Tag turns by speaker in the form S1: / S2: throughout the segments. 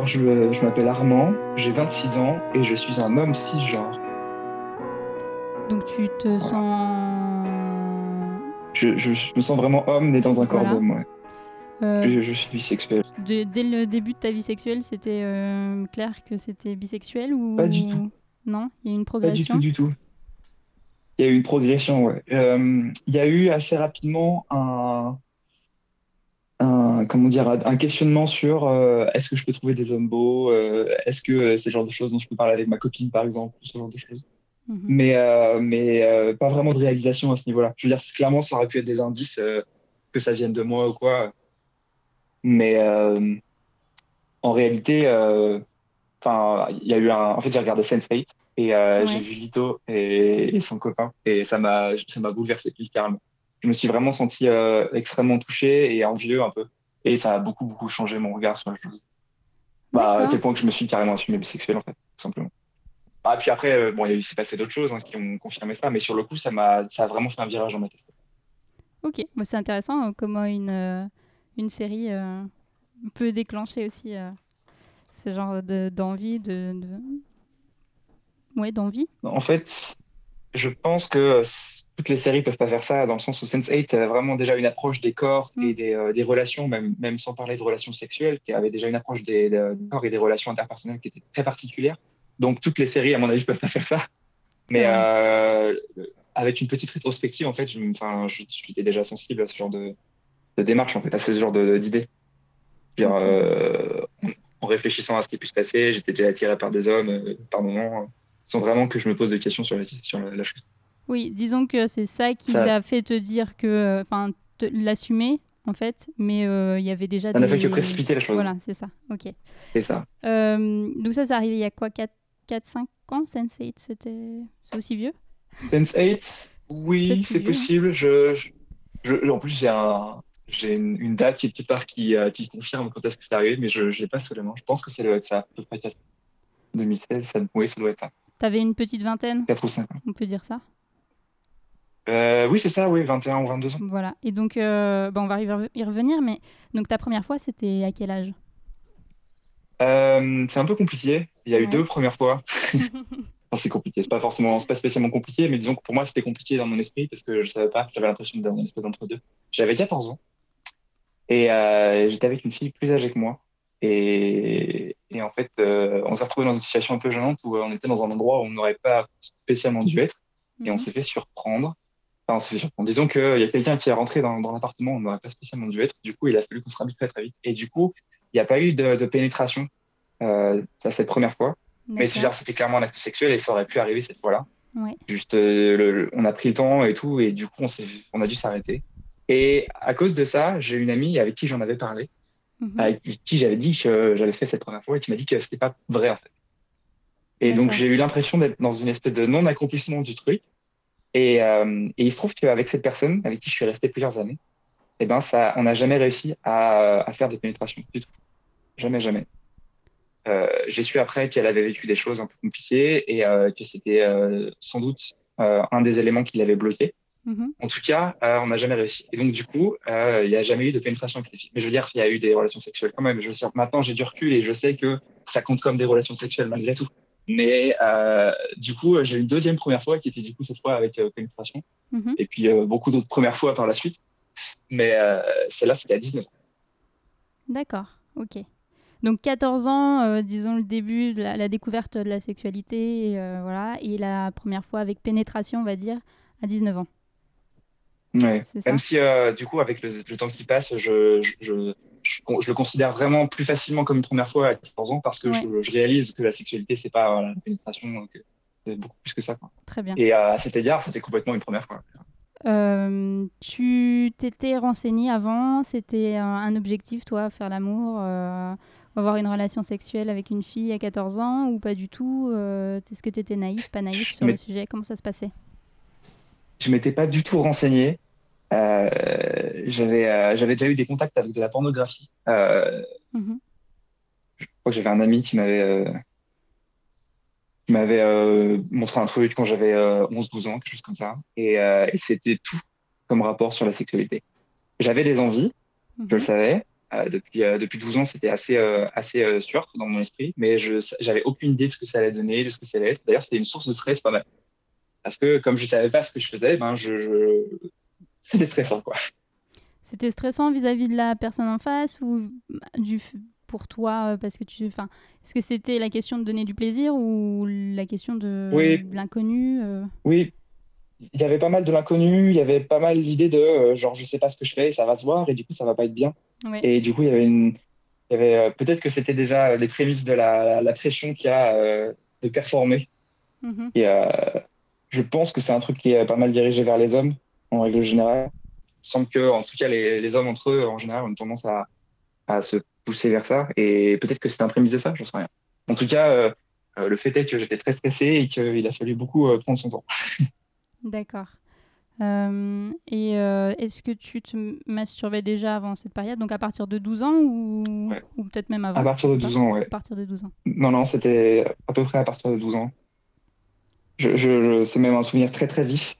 S1: Alors, je, je m'appelle Armand, j'ai 26 ans et je suis un homme cisgenre.
S2: Donc tu te sens.
S1: Je, je- je me sens vraiment homme né dans un corps
S2: Voilà.
S1: d'homme, ouais.
S2: Euh,
S1: Je, je suis bisexuel.
S2: de- dès le début de ta vie sexuelle, c'était euh, clair que c'était bisexuel ou
S1: Pas du tout.
S2: Non, il y a eu une
S1: Pas du
S2: progression?
S1: tout, du tout. Il y a eu une progression, ouais. Euh, il y a eu assez rapidement un, comment dire, un questionnement sur euh, est-ce que je peux trouver des hommes beaux, euh, est-ce que euh, c'est le genre de choses dont je peux parler avec ma copine, par exemple, ce genre de choses.
S2: Mhm.
S1: Mais, euh, mais pas vraiment de réalisation à ce niveau-là. Je veux dire, clairement, ça aurait pu être des indices que ça vienne de moi ou quoi. Mais en réalité, enfin, il y a eu un. En fait, j'ai regardé Sense8 et
S2: Ouais.
S1: j'ai vu Lito et, et son copain et ça m'a ça m'a bouleversé littéralement. Je me suis vraiment senti euh, extrêmement touché et envieux un peu. Et ça a beaucoup, beaucoup changé mon regard sur la chose. Bah, à tel point que je me suis carrément assumé bisexuel, en fait, tout simplement. Ah, puis après, euh, bon, il a s'est passé d'autres choses hein, qui ont confirmé ça, mais sur le coup, ça m'a, ça a vraiment fait un virage dans ma tête.
S2: Ok, Bon, c'est intéressant euh, comment une, euh, une série euh, peut déclencher aussi ce genre de- d'envie, de, de... Ouais, d'envie.
S1: En fait, je pense que euh, toutes les séries peuvent pas faire ça, dans le sens où Sense8 a vraiment déjà une approche des corps
S2: Mm.
S1: et des, euh, des relations, même, même sans parler de relations sexuelles, qui avait déjà une approche des, des corps et des relations interpersonnelles qui était très particulière. Donc, toutes les séries, à mon avis, peuvent pas faire ça. Mais euh, avec une petite rétrospective, en fait, je, je, j'étais déjà sensible à ce genre de, de démarche, en fait, à ce genre de-
S2: Ok.
S1: euh, en- réfléchissant à ce qui peut se passer, j'étais déjà attiré par des hommes euh, par moments, euh, sans vraiment que je me pose des questions sur la, sur la, la chose.
S2: Oui, disons que c'est ça qui
S1: Ça-
S2: a fait te dire que, enfin, l'assumer en fait, mais euh, il y avait déjà
S1: Ça n'a
S2: des...
S1: fait que précipiter les choses.
S2: Voilà, c'est ça. Ok.
S1: C'est ça.
S2: Euh, donc ça, c'est arrivé il y a quoi 4-5 ans Sense8, c'était... C'est aussi vieux?
S1: Sense8, oui, c'est possible. Je, je, je- en plus, j'ai un, j'ai une, une date quelque part qui, euh, qui confirme quand est-ce que c'est arrivé, mais je ne l'ai pas la main. Je pense que ça doit être ça, à peu près 4 2016. Ça, oui, ça doit être ça.
S2: T'avais une petite vingtaine,
S1: 4 ou 5 ans.
S2: on peut dire ça
S1: Euh, oui, c'est ça, oui, 21 ou 22 ans.
S2: Voilà. Et donc, euh, bah, on va y rev- y revenir, mais donc ta première fois, c'était à quel âge?
S1: Euh, c'est un peu compliqué. Il y a eu deux premières fois. C'est compliqué. C'est pas forcément, c'est pas spécialement compliqué, mais disons que pour moi, c'était compliqué dans mon esprit parce que je savais pas. J'avais l'impression d'être dans une espèce d'entre-deux. J'avais 14 ans et euh, j'étais avec une fille plus âgée que moi. Et, et en fait, euh, on s'est retrouvé dans une situation un peu gênante où euh, on était dans un endroit où on n'aurait pas spécialement dû être et on
S2: Mhm.
S1: s'est fait surprendre. Enfin, on s'est fait surprendre. Disons qu'il y a quelqu'un qui est rentré dans, dans l'appartement où on n'aurait pas spécialement dû être. Du coup, il a fallu qu'on se ramène très très vite. Et du coup, il n'y a pas eu de, de pénétration. Euh, ça, cette première fois. Mais c'est c'était clairement un acte sexuel et ça aurait pu arriver cette fois-là.
S2: Ouais.
S1: Juste, euh, le- le- on a pris le temps et tout, et du coup, on, on a dû s'arrêter. Et à cause de ça, j'ai une amie avec qui j'en avais parlé, Avec qui j'avais dit que j'avais fait cette première fois et qui m'a dit que c'était pas vrai en fait. Et donc, j'ai eu l'impression d'être dans une espèce de non-accomplissement du truc. Et, euh, et il se trouve qu'avec cette personne, avec qui je suis resté plusieurs années, eh ben, ça, on n'a jamais réussi à, à faire de pénétration du tout. Jamais, jamais. Euh, j'ai su après qu'elle avait vécu des choses un peu compliquées et euh, que c'était euh, sans doute euh, un des éléments qui l'avait bloqué.
S2: Mhm.
S1: En tout cas, euh, on n'a jamais réussi. Et donc, du coup, euh, il n'y a jamais eu de pénétration avec les filles. Mais je veux dire, il y a eu des relations sexuelles quand même. Je veux dire, maintenant, j'ai du recul et je sais que ça compte comme des relations sexuelles malgré tout. Mais euh, du coup, j'ai eu une deuxième première fois qui était du coup cette fois avec pénétration.
S2: Mhm.
S1: Et puis beaucoup d'autres premières fois par la suite. Mais celle-là, c'était à 19 ans.
S2: D'accord, ok. Donc 14 ans, euh, disons le début de la, la découverte de la sexualité, euh, voilà, et la première fois avec pénétration, on va dire, à 19 ans.
S1: Ouais. Même si, euh, du coup, avec le, le temps qui passe, je, je, je, le considère vraiment plus facilement comme une première fois à 14 ans parce que
S2: Ouais.
S1: je, réalise que la sexualité, c'est pas voilà, la pénétration, que c'est beaucoup plus que ça. Quoi.
S2: Très bien.
S1: Et euh, à cet égard, c'était complètement une première fois.
S2: Euh, tu t'étais renseigné avant? C'était un, un objectif, toi, faire l'amour euh, avoir une relation sexuelle avec une fille à 14 ans ou pas du tout? Euh, Est-ce que tu étais naïf, pas naïf sur
S1: Mais-
S2: le sujet? Comment ça se passait?
S1: Je m'étais pas du tout renseigné. Euh, j'avais euh, j'avais déjà eu des contacts avec de la pornographie. Euh,
S2: Mhm.
S1: je crois que j'avais un ami qui m'avait qui m'avait montré un truc quand j'avais euh, 11-12 ans, quelque chose comme ça. Et, et c'était tout comme rapport sur la sexualité. J'avais des envies, je le
S2: Mhm.
S1: savais. Euh, depuis, depuis 12 ans, c'était assez, assez sûr dans mon esprit, mais je j'avais aucune idée de ce que ça allait donner, de ce que ça allait être. D'ailleurs, c'était une source de stress pas mal. Parce que comme je savais pas ce que je faisais, ben je, je... c'était stressant, quoi.
S2: C'était stressant vis-à-vis de la personne en face ou du, pour toi euh, parce que tu, enfin, est-ce que c'était la question de donner du plaisir ou la question de,
S1: Oui.
S2: l'inconnu euh?
S1: Oui, il y avait pas mal de l'inconnu, il y avait pas mal l'idée de euh, genre je sais pas ce que je fais, ça va se voir et du coup ça va pas être bien.
S2: Ouais.
S1: Et du coup il y avait une, il y avait euh, peut-être que c'était déjà les prémices de la, la pression qu'il y a de performer.
S2: Mhm.
S1: Et euh, je pense que c'est un truc qui est pas mal dirigé vers les hommes en règle générale. Il semble que en tout cas les, les hommes entre eux en général ont une tendance à, à se pousser vers ça et peut-être que c'est un prémisse de ça, j'en sais rien. En tout cas, euh, euh, le fait est que j'étais très stressé et qu'il a fallu beaucoup euh, prendre son temps.
S2: D'accord. Euh, et est-ce que tu te masturbais déjà avant cette période, donc à partir de 12 ans ou,
S1: Ouais.
S2: ou peut-être même avant?
S1: À partir de
S2: sais pas.
S1: 12 ans, ouais.
S2: À partir de 12 ans.
S1: Non, non, c'était à peu près à partir de 12 ans. Je, je, je- c'est même un souvenir très très vif,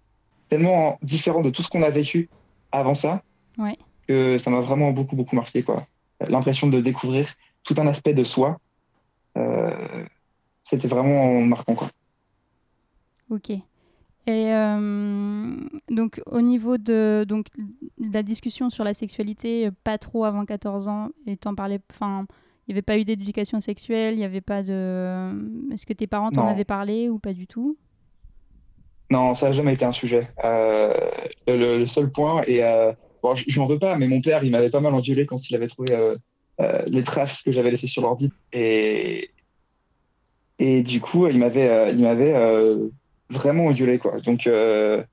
S1: tellement différent de tout ce qu'on a vécu avant ça,
S2: Ouais.
S1: que ça m'a vraiment beaucoup beaucoup marqué quoi. L'impression de découvrir tout un aspect de soi, euh, c'était vraiment marquant quoi.
S2: Ok. Et euh, donc au niveau de donc de la discussion sur la sexualité, euh, pas trop avant 14 ans, t'en parlais, enfin, il n'y avait pas eu d'éducation sexuelle, il n'y avait pas de. Est-ce que tes parents t'en avaient parlé ou pas du tout?
S1: Non, ça n'a jamais été un sujet. Euh, le, seul point, et euh, bon, je n'en veux pas, mais mon père, il m'avait pas mal engueulé quand il avait trouvé euh, les traces que j'avais laissées sur l'ordi. Et, et du coup, il m'avait il m'avait vraiment engueulé, quoi. Donc, il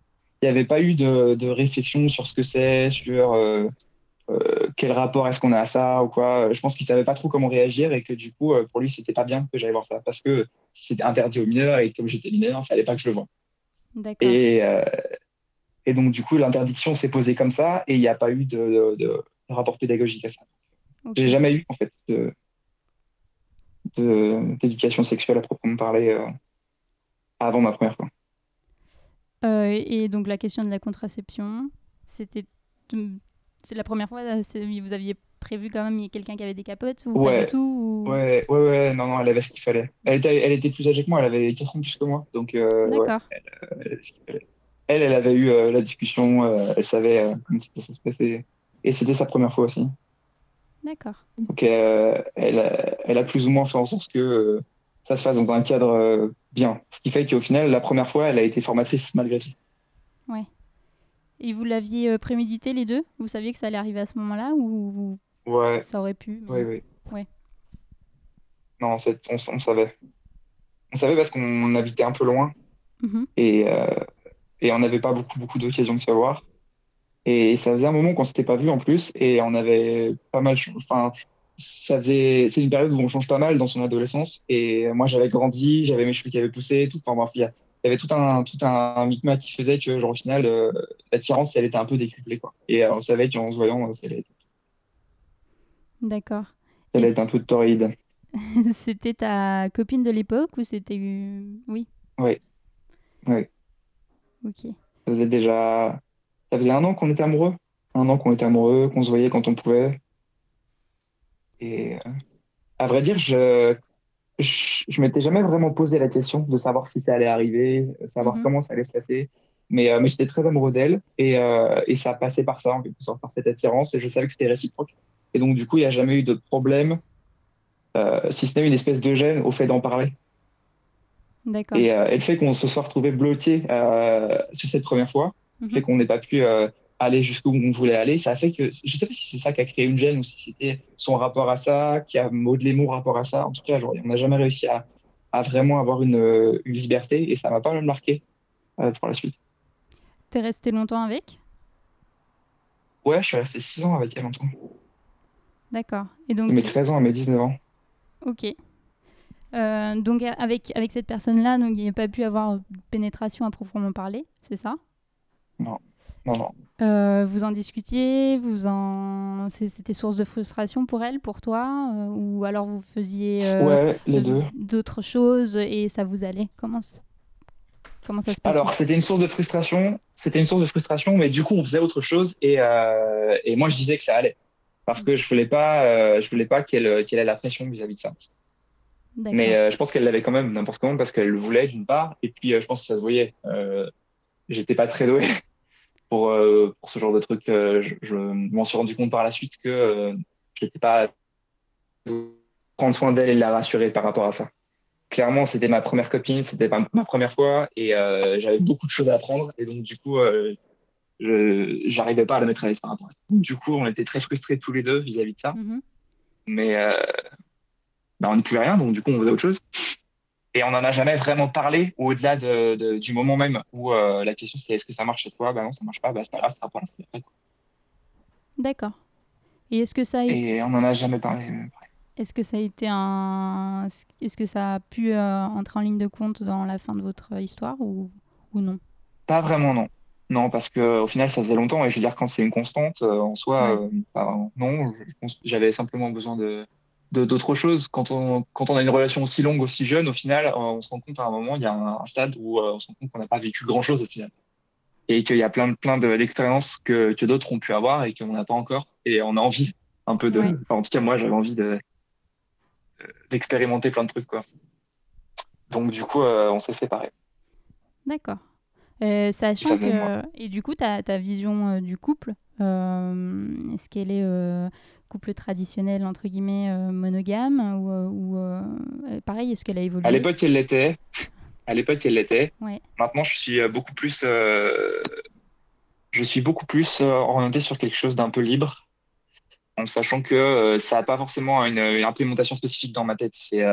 S1: n'y avait pas eu de, réflexion sur ce que c'est, sur quel rapport est-ce qu'on a à ça ou quoi. Je pense qu'il savait pas trop comment réagir et que du coup, pour lui, c'était pas bien que j'aille voir ça parce que c'était interdit aux mineurs et comme j'étais mineur, il fallait pas que je le voie. Et, euh, et donc, du coup, l'interdiction s'est posée comme ça et il n'y a pas eu de, de- de rapport pédagogique à ça. J'ai jamais eu, en fait, de- d'éducation sexuelle à proprement parler euh, avant ma première fois.
S2: Euh, et donc la question de la contraception, c'était c'est la première fois, vous aviez prévu quand même il y a quelqu'un qui avait des capotes ou pas
S1: Ouais.
S2: du tout ou-
S1: Ouais, ouais, ouais, non, non, elle avait ce qu'il fallait. Elle était, elle était plus âgée que moi, elle avait 4 ans plus que moi. Donc, euh, ouais,
S2: D'accord.
S1: elle avait ce qu'il fallait. Elle, elle avait eu euh, la discussion, euh, elle savait euh, comment ça se passait. Et c'était sa première fois aussi.
S2: D'accord.
S1: Donc, euh, elle, a- elle a plus ou moins fait en sorte que euh, ça se fasse dans un cadre euh, bien. Ce qui fait qu'au final, la première fois, elle a été formatrice malgré tout.
S2: Et vous l'aviez euh, prémédité les deux? Vous saviez que ça allait arriver à ce moment-là ou
S1: Ouais,
S2: ça aurait pu mais-
S1: ouais. Ouais. Non, on, on savait. On savait parce qu'on habitait un peu loin
S2: Mhm.
S1: et, euh, et on n'avait pas beaucoup, beaucoup d'occasions de se voir. Et ça faisait un moment qu'on s'était pas vu en plus et on avait pas mal. Enfin, ça faisait. C'est une période où on change pas mal dans son adolescence. Et moi, j'avais grandi, j'avais mes cheveux qui avaient poussé, tout. Enfin, bref, il y a- il y avait tout un, tout un micmac qui faisait que, genre, au final, euh, l'attirance, elle était un peu décuplée, quoi. Et euh, on savait qu'en se voyant, ça allait être,
S2: D'accord.
S1: ça allait
S2: Et
S1: être un peu torride.
S2: c'était ta copine de l'époque ou c'était oui
S1: Oui. Oui.
S2: Ok.
S1: Ça faisait déjà. Ça faisait un an qu'on était amoureux. Un an qu'on était amoureux, qu'on se voyait quand on pouvait. Et euh, à vrai dire, je je, je m'étais jamais vraiment posé la question de savoir si ça allait arriver, savoir
S2: Mhm.
S1: comment ça allait se passer. Mais, euh, mais j'étais très amoureux d'elle et, euh, et ça passait par ça, en quelque sorte, par cette attirance. Et je savais que c'était réciproque. Et donc, du coup, il n'y a jamais eu de problème, euh, si ce n'est une espèce de gêne au fait d'en parler.
S2: D'accord.
S1: Et, euh, et le fait qu'on se soit retrouvé bloqué euh, sur cette première fois,
S2: Mhm.
S1: fait qu'on n'ait pas pu aller jusqu'où on voulait aller, ça a fait que je sais pas si c'est ça qui a créé une gêne ou si c'était son rapport à ça, qui a modelé mon rapport à ça. En tout cas, genre, on n'a jamais réussi à, à vraiment avoir une, une liberté et ça m'a pas mal marqué pour la suite.
S2: T'es resté longtemps avec?
S1: Ouais, je suis resté 6 ans avec elle longtemps.
S2: D'accord. Et donc,
S1: De mes 13 ans à mes 19 ans.
S2: ok. Euh, donc avec, avec cette personne-là, donc il n'y a pas pu avoir pénétration à proprement parler, c'est ça?
S1: Non, non.
S2: Euh, vous en discutiez, vous en... c'était source de frustration pour elle, pour toi, euh, ou alors vous faisiez euh,
S1: Ouais, les
S2: euh,
S1: deux.
S2: d'autres choses et ça vous allait? Comment, Comment ça se passe
S1: Alors, c'était une source de frustration. C'était une source de frustration, mais du coup, on faisait autre chose et, euh, et moi, je disais que ça allait parce que je voulais pas, euh, je voulais pas qu'elle qu'elle ait la pression vis-à-vis de ça. Mais euh, je pense qu'elle l'avait quand même n'importe comment parce qu'elle le voulait d'une part et puis euh, je pense que ça se voyait. Euh, J'étais pas très doué pour euh, pour ce genre de truc. Euh, je je m'en suis rendu compte par la suite que euh, j'étais pas prendre soin d'elle et la rassurer par rapport à ça. Clairement, c'était ma première copine, c'était ma première fois et euh, j'avais beaucoup de choses à apprendre et donc du coup, euh, je j'arrivais pas à la mettre à l'aise par rapport à ça. Donc, du coup, on était très frustrés tous les deux vis-à-vis de ça,
S2: Mhm.
S1: mais euh, bah, on ne pouvait rien, donc du coup, on faisait autre chose. Et on n'en a jamais vraiment parlé au-delà de, de- du moment même où euh, la question c'est est-ce que ça marche chez toi Bah non, ça marche pas, bah c'est pas grave, ça sera pour la fois.
S2: D'accord. Et est-ce que ça a été,
S1: Et on n'en a jamais parlé. euh,
S2: est-ce que ça a été un, est-ce que ça a pu euh, entrer en ligne de compte dans la fin de votre histoire ou, ou non?
S1: Pas vraiment, non. Non, parce que au final, ça faisait longtemps et je veux dire, quand c'est une constante, euh, en soi, euh, bah, non, j'avais simplement besoin de de- d'autres choses. Quand on, quand on a une relation aussi longue, aussi jeune, au final, euh, on se rend compte à un moment, il y a un, un stade où euh, on se rend compte qu'on n'a pas vécu grand-chose au final. Et qu'il y a plein, plein de- d'expériences que, que d'autres ont pu avoir et qu'on n'a pas encore. Et on a envie un peu de.
S2: Ouais.
S1: Enfin, en tout cas, moi, j'avais envie de d'expérimenter plein de trucs, quoi. Donc, du coup, euh, on s'est séparés.
S2: D'accord. Euh, sachant
S1: Ça
S2: que et du coup ta, ta vision euh, du couple, euh, est-ce qu'elle est couple traditionnel entre guillemets euh, monogame ou, ou, euh, pareil est-ce qu'elle a évolué?
S1: À l'époque, elle l'était. À l'époque, elle l'était.
S2: Ouais.
S1: Maintenant, je suis beaucoup plus, euh, je suis beaucoup plus orienté sur quelque chose d'un peu libre, en sachant que ça n'a pas forcément une, une implémentation spécifique dans ma tête. C'est,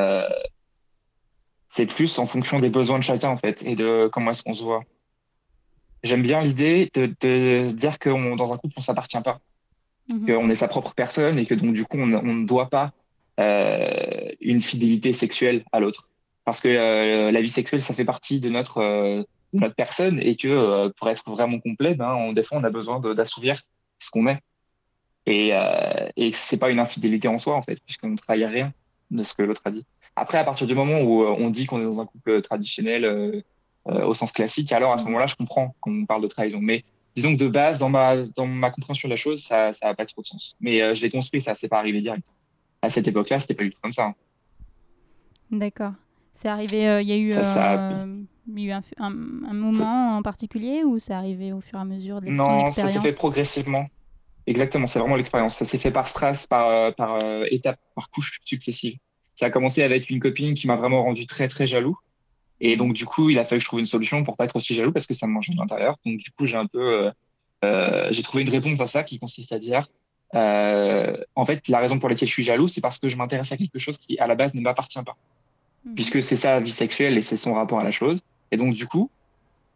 S1: c'est plus en fonction des besoins de chacun en fait et de comment est-ce qu'on se voit. J'aime bien l'idée de, de dire que on- dans un couple, on s'appartient pas.
S2: Mhm.
S1: qu'on est sa propre personne et que donc du coup on, on ne doit pas euh, une fidélité sexuelle à l'autre. Parce que euh, la vie sexuelle ça fait partie de notre euh, de notre personne et que pour être vraiment complet ben on, des fois on a besoin d'assouvir ce qu'on est. Et et c'est pas une infidélité en soi en fait puisqu'on ne trahit rien de ce que l'autre a dit. Après à partir du moment où on dit qu'on est dans un couple traditionnel au sens classique alors à ce moment-là je comprends qu'on parle de trahison mais disons que de base, dans ma, dans ma compréhension de la chose, ça n'a pas trop de sens. Mais euh, je l'ai construit, ça, c'est pas arrivé direct. À cette époque-là, c'était pas du tout comme ça. hein.
S2: D'accord. C'est arrivé, euh, il y a eu,
S1: Ça, ça a
S2: euh, il y a eu un, fu- un- un moment en particulier ou c'est arrivé au fur et à mesure de
S1: Non, ça s'est fait progressivement. Exactement, c'est vraiment l'expérience. Ça s'est fait par strass, par, euh, par euh, étapes, par couches successives. Ça a commencé avec une copine qui m'a vraiment rendu très, très jaloux. Et donc, du coup, il a fallu que je trouve une solution pour pas être aussi jaloux parce que ça me mangeait de l'intérieur. Donc, du coup, j'ai un peu, euh, euh, j'ai trouvé une réponse à ça qui consiste à dire, euh, en fait, la raison pour laquelle je suis jaloux, c'est parce que je m'intéresse à quelque chose qui, à la base, ne m'appartient pas.
S2: Mhm.
S1: puisque c'est sa vie sexuelle et c'est son rapport à la chose. Et donc, du coup,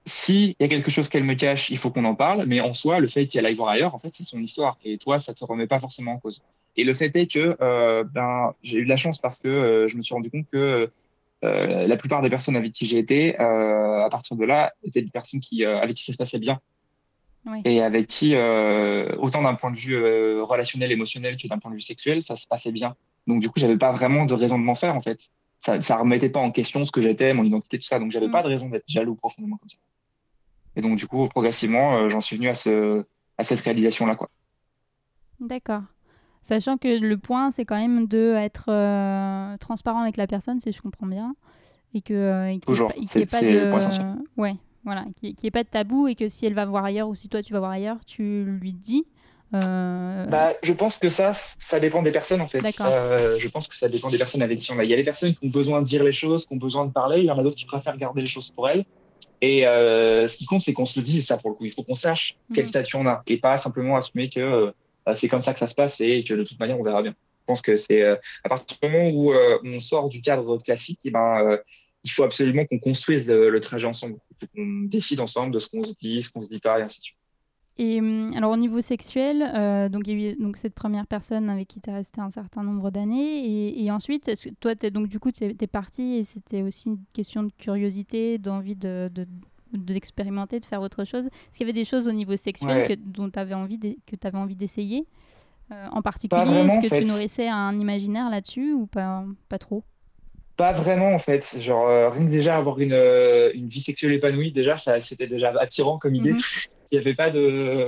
S1: s'il y a quelque chose qu'elle me cache, il faut qu'on en parle, mais en soi, le fait qu'elle aille voir ailleurs, en fait, c'est son histoire. Et toi, ça te remet pas forcément en cause. Et le fait est que euh, ben, j'ai eu de la chance parce que euh, je me suis rendu compte que euh, la plupart des personnes avec qui j'ai été, euh, à partir de là, étaient des personnes qui, euh, avec qui ça se passait bien.
S2: Oui.
S1: Et avec qui, autant d'un point de vue relationnel, émotionnel que d'un point de vue sexuel, ça se passait bien. Donc, du coup, j'avais pas vraiment de raison de m'en faire, en fait. Ça, ça remettait pas en question ce que j'étais, mon identité, tout ça. Donc, j'avais
S2: Mm.
S1: pas de raison d'être jaloux profondément comme ça. Et donc, du coup, progressivement, j'en suis venu à ce, à cette réalisation-là, quoi.
S2: D'accord. Sachant que le point, c'est quand même de être euh, transparent avec la personne, si je comprends bien, et que euh, et qu'il y ait
S1: Toujours.
S2: pas- ait de
S1: le point essentiel.
S2: ouais, voilà, qu'il n'y ait pas de tabou et que si elle va voir ailleurs ou si toi tu vas voir ailleurs, tu lui dis. euh,
S1: Bah, je pense que ça, ça dépend des personnes en fait.
S2: D'accord.
S1: Euh, je pense que ça dépend des personnes avec qui on a. Il y a des personnes qui ont besoin de dire les choses, qui ont besoin de parler. Il y en a d'autres qui préfèrent garder les choses pour elles. Et euh, ce qui compte, c'est qu'on se le dise ça pour le coup. Il faut qu'on sache quel
S2: Mhm.
S1: statut on a et pas simplement assumer que c'est comme ça que ça se passe et que de toute manière on verra bien. Je pense que c'est euh, à partir du moment où euh, on sort du cadre classique, et ben euh, il faut absolument qu'on construise le, trajet ensemble. qu'on décide ensemble de ce qu'on se dit, ce qu'on se dit pas, et ainsi de suite.
S2: Et hum, alors au niveau sexuel, euh, donc il y a eu cette première personne avec qui tu es resté un certain nombre d'années. Et, ensuite, toi, donc du coup, tu es, parti et c'était aussi une question de curiosité, d'envie de, de- d'expérimenter, de faire autre chose. Est-ce qu'il y avait des choses au niveau sexuel
S1: Ouais.
S2: que, dont tu avais envie de- que tu avais envie d'essayer Euh, En particulier, est-ce que
S1: fait.
S2: tu nourrissais un imaginaire là-dessus ou pas, pas trop?
S1: Pas vraiment en fait. Genre euh, rien que déjà avoir une, euh, une vie sexuelle épanouie, déjà ça c'était déjà attirant comme idée.
S2: Mhm.
S1: Il n'y avait pas de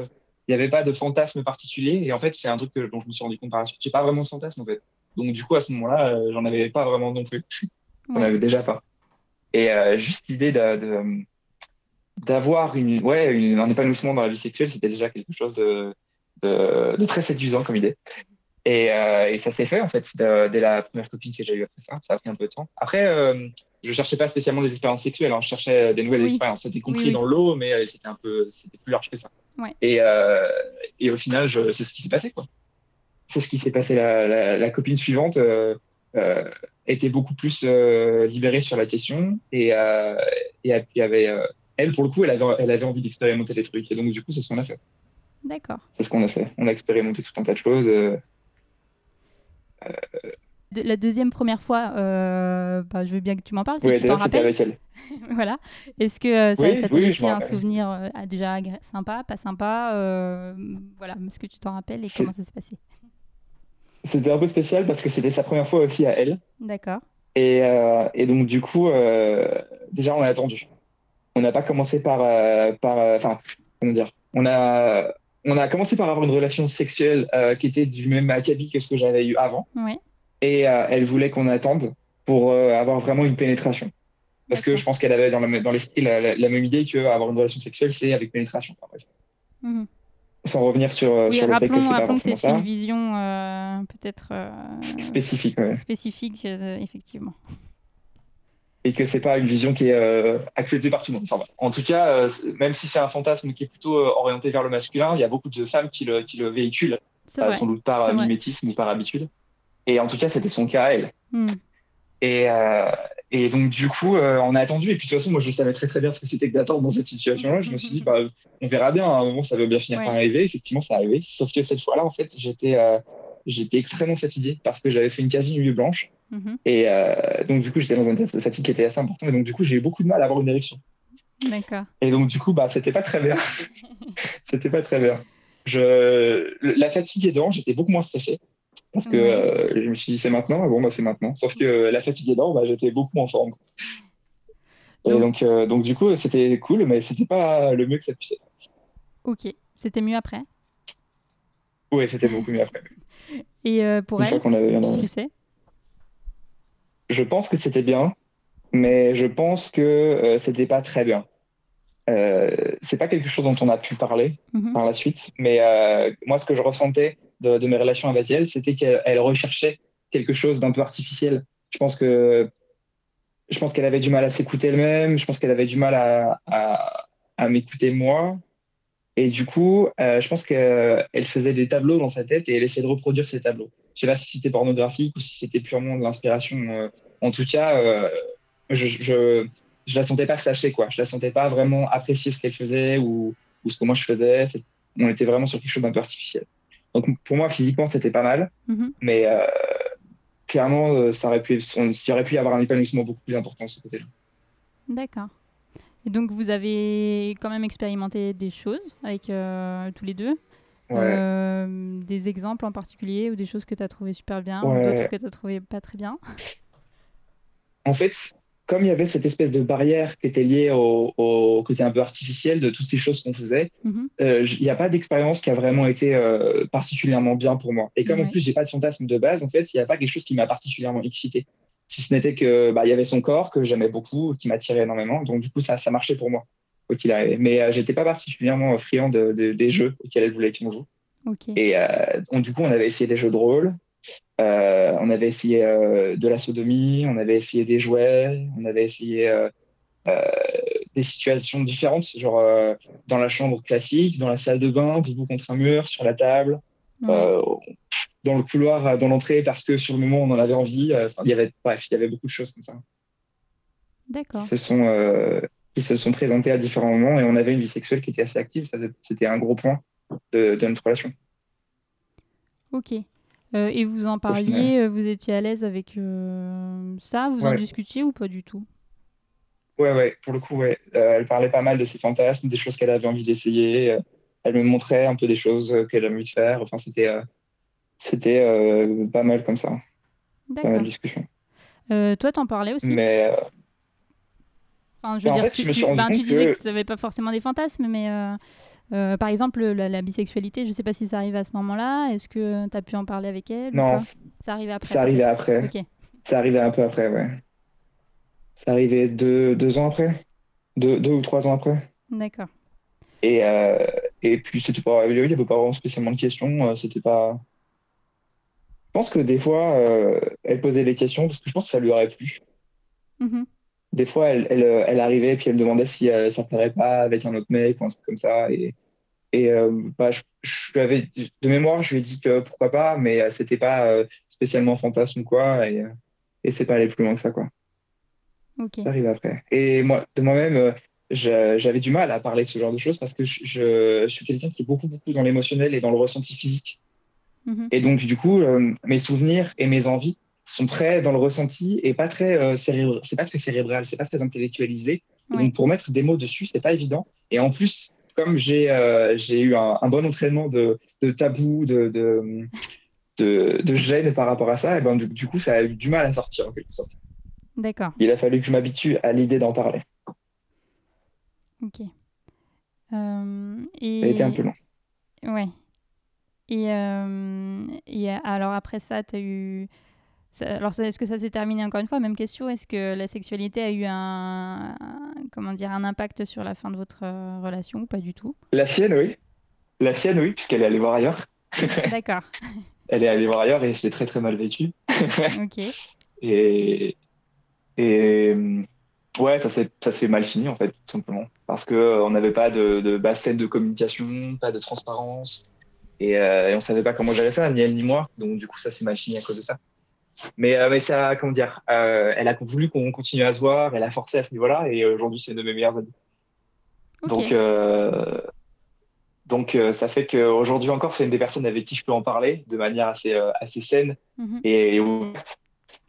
S1: il y avait pas de fantasme particulier et en fait c'est un truc que, dont je me suis rendu compte par la suite. J'ai pas vraiment de fantasme en fait. Donc du coup à ce moment-là j'en avais pas vraiment non plus.
S2: Ouais.
S1: avais déjà pas. Et juste l'idée de, de- d'avoir une ouais une- un épanouissement dans la vie sexuelle c'était déjà quelque chose de, de, de très séduisant comme idée. Et, euh, et ça s'est fait en fait dès la première copine que j'ai eue après ça. Ça a pris un peu de temps. Après, euh, je cherchais pas spécialement des expériences sexuelles. hein. Je cherchais des nouvelles
S2: Oui.
S1: expériences. C'était compris
S2: Oui, oui.
S1: dans l'eau, mais euh, c'était un peu, c'était plus large que ça.
S2: Ouais.
S1: Et, euh, et au final, c'est ce qui s'est passé quoi. C'est ce qui s'est passé. La, la, la copine suivante était beaucoup plus libérée sur la question et, et avait elle pour le coup, elle avait, elle avait envie d'expérimenter des trucs. Et donc du coup, c'est ce qu'on a fait.
S2: D'accord.
S1: C'est ce qu'on a fait. On a expérimenté tout un tas de choses. euh,
S2: De- la deuxième première fois, euh, bah, je veux bien que tu m'en parles, si
S1: ouais,
S2: tu t'en rappelles.
S1: avec elle.
S2: voilà. Est-ce que euh, ça,
S1: Oui,
S2: ça t'a
S1: oui,
S2: laissé un souvenir euh, ah, déjà sympa, pas sympa euh, Voilà, est-ce que tu t'en rappelles et comment ça s'est passé?
S1: C'était un peu spécial parce que c'était sa première fois aussi à elle.
S2: D'accord.
S1: Et, euh, et donc, du coup, euh, déjà, on a attendu. On n'a pas commencé par. euh, par euh, Enfin, comment dire on a, on a commencé par avoir une relation sexuelle euh, qui était du même acabit que ce que j'avais eu avant.
S2: Oui.
S1: Et elle voulait qu'on attende pour avoir vraiment une pénétration. Parce que je pense qu'elle avait dans, l'esprit la, la- la même idée qu'avoir une relation sexuelle, c'est avec pénétration. Enfin, bref.
S2: Mhm.
S1: Sans revenir sur,
S2: Oui,
S1: sur le fait que c'est pas
S2: que c'est une vision euh, peut-être euh,
S1: Spécifique, ouais.
S2: spécifique, euh, effectivement.
S1: Et que c'est pas une vision qui est euh, acceptée par tout le monde. Enfin, en tout cas, euh, même si c'est un fantasme qui est plutôt euh, orienté vers le masculin, il y a beaucoup de femmes qui le, qui le véhiculent, sans doute par mimétisme ou par habitude. Et en tout cas, c'était son cas à elle.
S2: Hmm.
S1: Et, et donc, du coup, on a attendu. Et puis, de toute façon, moi, je savais très, très bien ce que c'était que d'attendre dans cette situation-là. Je me suis dit, bah, on verra bien. À un moment, ça va bien finir
S2: Ouais.
S1: par arriver. Effectivement, ça arrivé. Sauf que cette fois-là, en fait, j'étais j'étais extrêmement fatigué parce que j'avais fait une quasi nuit blanche.
S2: Mhm.
S1: Et euh, donc, du coup, j'étais dans un de fatigue qui était assez important. Et donc, du coup, j'ai eu beaucoup de mal à avoir une érection.
S2: D'accord.
S1: Et donc, du coup, bah, c'était pas très bien. c'était pas très bien. Je... La fatigue aidant, j'étais beaucoup moins stressé. Parce que euh, je me suis dit, c'est maintenant. Bon, bah, c'est maintenant. Sauf que euh, la fatigue aidant, bah, j'étais beaucoup en forme. Et
S2: Donc-
S1: donc, euh, donc, du coup, c'était cool, mais c'était pas le mieux que ça puisse être.
S2: Ok. C'était mieux après?
S1: Oui, c'était beaucoup mieux après.
S2: Et pour
S1: Une fois
S2: elle,
S1: qu'on avait bien dormi.
S2: tu sais?
S1: Je pense que c'était bien, mais je pense que euh, c'était pas très bien. Euh, c'est pas quelque chose dont on a pu parler
S2: Mhm.
S1: par la suite, mais euh, moi, ce que je ressentais de, de mes relations avec elle, c'était qu'elle elle recherchait quelque chose d'un peu artificiel. Je pense que je pense qu'elle avait du mal à s'écouter elle-même. Je pense qu'elle avait du mal à, à, à m'écouter moi. Et du coup, euh, je pense qu'elle faisait des tableaux dans sa tête et elle essayait de reproduire ces tableaux. Je sais pas si c'était pornographique ou si c'était purement de l'inspiration. euh, en tout cas, euh, je, je, je la sentais pas se lâcher, quoi. Je la sentais pas vraiment apprécier ce qu'elle faisait ou, ou ce que moi je faisais. On était vraiment sur quelque chose d'un peu artificiel. Donc pour moi, physiquement, c'était pas mal,
S2: Mhm.
S1: mais euh, clairement, ça aurait pu, on, il aurait pu y avoir un épanouissement beaucoup plus important de ce côté-là.
S2: D'accord. Et donc, vous avez quand même expérimenté des choses avec euh, tous les deux?
S1: Ouais.
S2: Euh, Des exemples en particulier ou des choses que tu as trouvé super bien ou d'autres que tu as trouvé pas très bien?
S1: En fait, comme il y avait cette espèce de barrière qui était liée au, au côté un peu artificiel de toutes ces choses qu'on faisait,
S2: Mhm.
S1: euh, il n'y a pas d'expérience qui a vraiment été euh, particulièrement bien pour moi. Et comme en plus j'ai pas de fantasme de base, en fait, il n'y a pas quelque chose qui m'a particulièrement excité. Si ce n'était que bah, il y avait son corps que j'aimais beaucoup, qui m'attirait énormément. Donc du coup, ça, ça marchait pour moi, quoi qu'il arrive. Mais euh, j'étais pas particulièrement friand de, de- des jeux auxquels elle voulait qu'on joue. Et euh, donc, du coup, on avait essayé des jeux de rôle, euh, on avait essayé euh, de la sodomie, on avait essayé des jouets, on avait essayé euh, des situations différentes, genre dans la chambre classique, dans la salle de bain, debout contre un mur, sur la table,
S2: Ouais.
S1: dans le couloir, dans l'entrée, parce que sur le moment, on en avait envie. Enfin, il y avait, bref, il y avait beaucoup de choses comme ça.
S2: D'accord.
S1: Ce sont, qui se sont présentés à différents moments et on avait une vie sexuelle qui était assez active. Ça, C'était un gros point de, de notre relation.
S2: Ok. Euh, et vous en parliez, euh, vous étiez à l'aise avec euh, ça? Vous en discutiez ou pas du tout?
S1: Ouais, ouais, pour le coup, ouais. Euh, elle parlait pas mal de ses fantasmes, des choses qu'elle avait envie d'essayer. Elle me montrait un peu des choses qu'elle a envie de faire. Enfin, c'était c'était pas mal comme ça, de discussions.
S2: Euh, toi, t'en parlais aussi?
S1: Mais
S2: Enfin, je veux
S1: Bah, en
S2: dire,
S1: fait,
S2: tu,
S1: je me suis
S2: tu-
S1: rendu
S2: ben, tu disais
S1: que-
S2: que tu n'avais pas forcément des fantasmes, mais euh, euh, par exemple, la, la bisexualité, je ne sais pas si ça arrive à ce moment-là. Est-ce que tu as pu en parler avec elle ou
S1: non,
S2: pas Ça arrivait après
S1: ça arrivait après. Ça arrivait un peu après, ouais. Ça arrivait deux, deux ans après, deux, deux ou trois ans après.
S2: d'accord.
S1: Et, euh, et puis, c'était pas, il n'y avait pas vraiment spécialement de questions. C'était pas. Je pense que des fois, elle posait des questions parce que je pense que ça lui aurait plu.
S2: Mhm.
S1: Des fois, elle, elle, euh, elle arrivait puis elle me demandait si euh, ça ne plairait pas avec un autre mec ou un truc comme ça. Et, et euh, bah, je, je lui avais, de mémoire, je lui ai dit que pourquoi pas, mais euh, c'était pas euh, spécialement fantasme ou quoi. Et, euh, et c'est pas aller plus loin que ça, quoi. Ça arrive après. Et moi, de moi-même, euh, j'avais du mal à parler de ce genre de choses parce que je, je- je suis quelqu'un qui est beaucoup, beaucoup dans l'émotionnel et dans le ressenti physique.
S2: Mhm.
S1: Et donc, du coup, euh, mes souvenirs et mes envies sont très dans le ressenti et pas très euh, cérébr- c'est pas très cérébral, c'est pas très intellectualisé.
S2: Ouais.
S1: Donc, pour mettre des mots dessus, c'est pas évident. Et en plus, comme j'ai euh, eu un, un bon entraînement de, de tabou, de, de, de, de gêne par rapport à ça, et ben, du, du coup, ça a eu du mal à sortir en quelque sorte.
S2: d'accord.
S1: Il a fallu que je m'habitue à l'idée d'en parler.
S2: Ok. Euh,
S1: Ça a été un peu long.
S2: ouais. Et, et alors après ça, tu as eu. Ça- alors, est-ce que ça s'est terminé encore une fois? Même question. Est-ce que la sexualité a eu un, un- comment dire, un impact sur la fin de votre euh, relation ou pas du tout?
S1: La sienne, oui. La sienne, oui, puisqu'elle est allée voir ailleurs.
S2: D'accord.
S1: Elle est allée voir ailleurs et je l'ai très très mal vécu.
S2: ok.
S1: Et, et euh, ouais, ça s'est ça s'est mal fini en fait, tout simplement. Parce que euh, n'avait pas de, de bassine de communication, pas de transparence. Et, euh, et on savait pas comment gérer ça, ni elle ni moi. Donc du coup, ça s'est mal fini à cause de ça. Mais, euh, mais ça, comment dire, euh, elle a voulu qu'on continue à se voir, elle a forcé à ce niveau-là, et aujourd'hui, c'est une de mes meilleures amies. Donc, euh, donc ça fait qu'aujourd'hui encore, c'est une des personnes avec qui je peux en parler de manière assez, assez saine
S2: Mhm.
S1: et, et ouverte.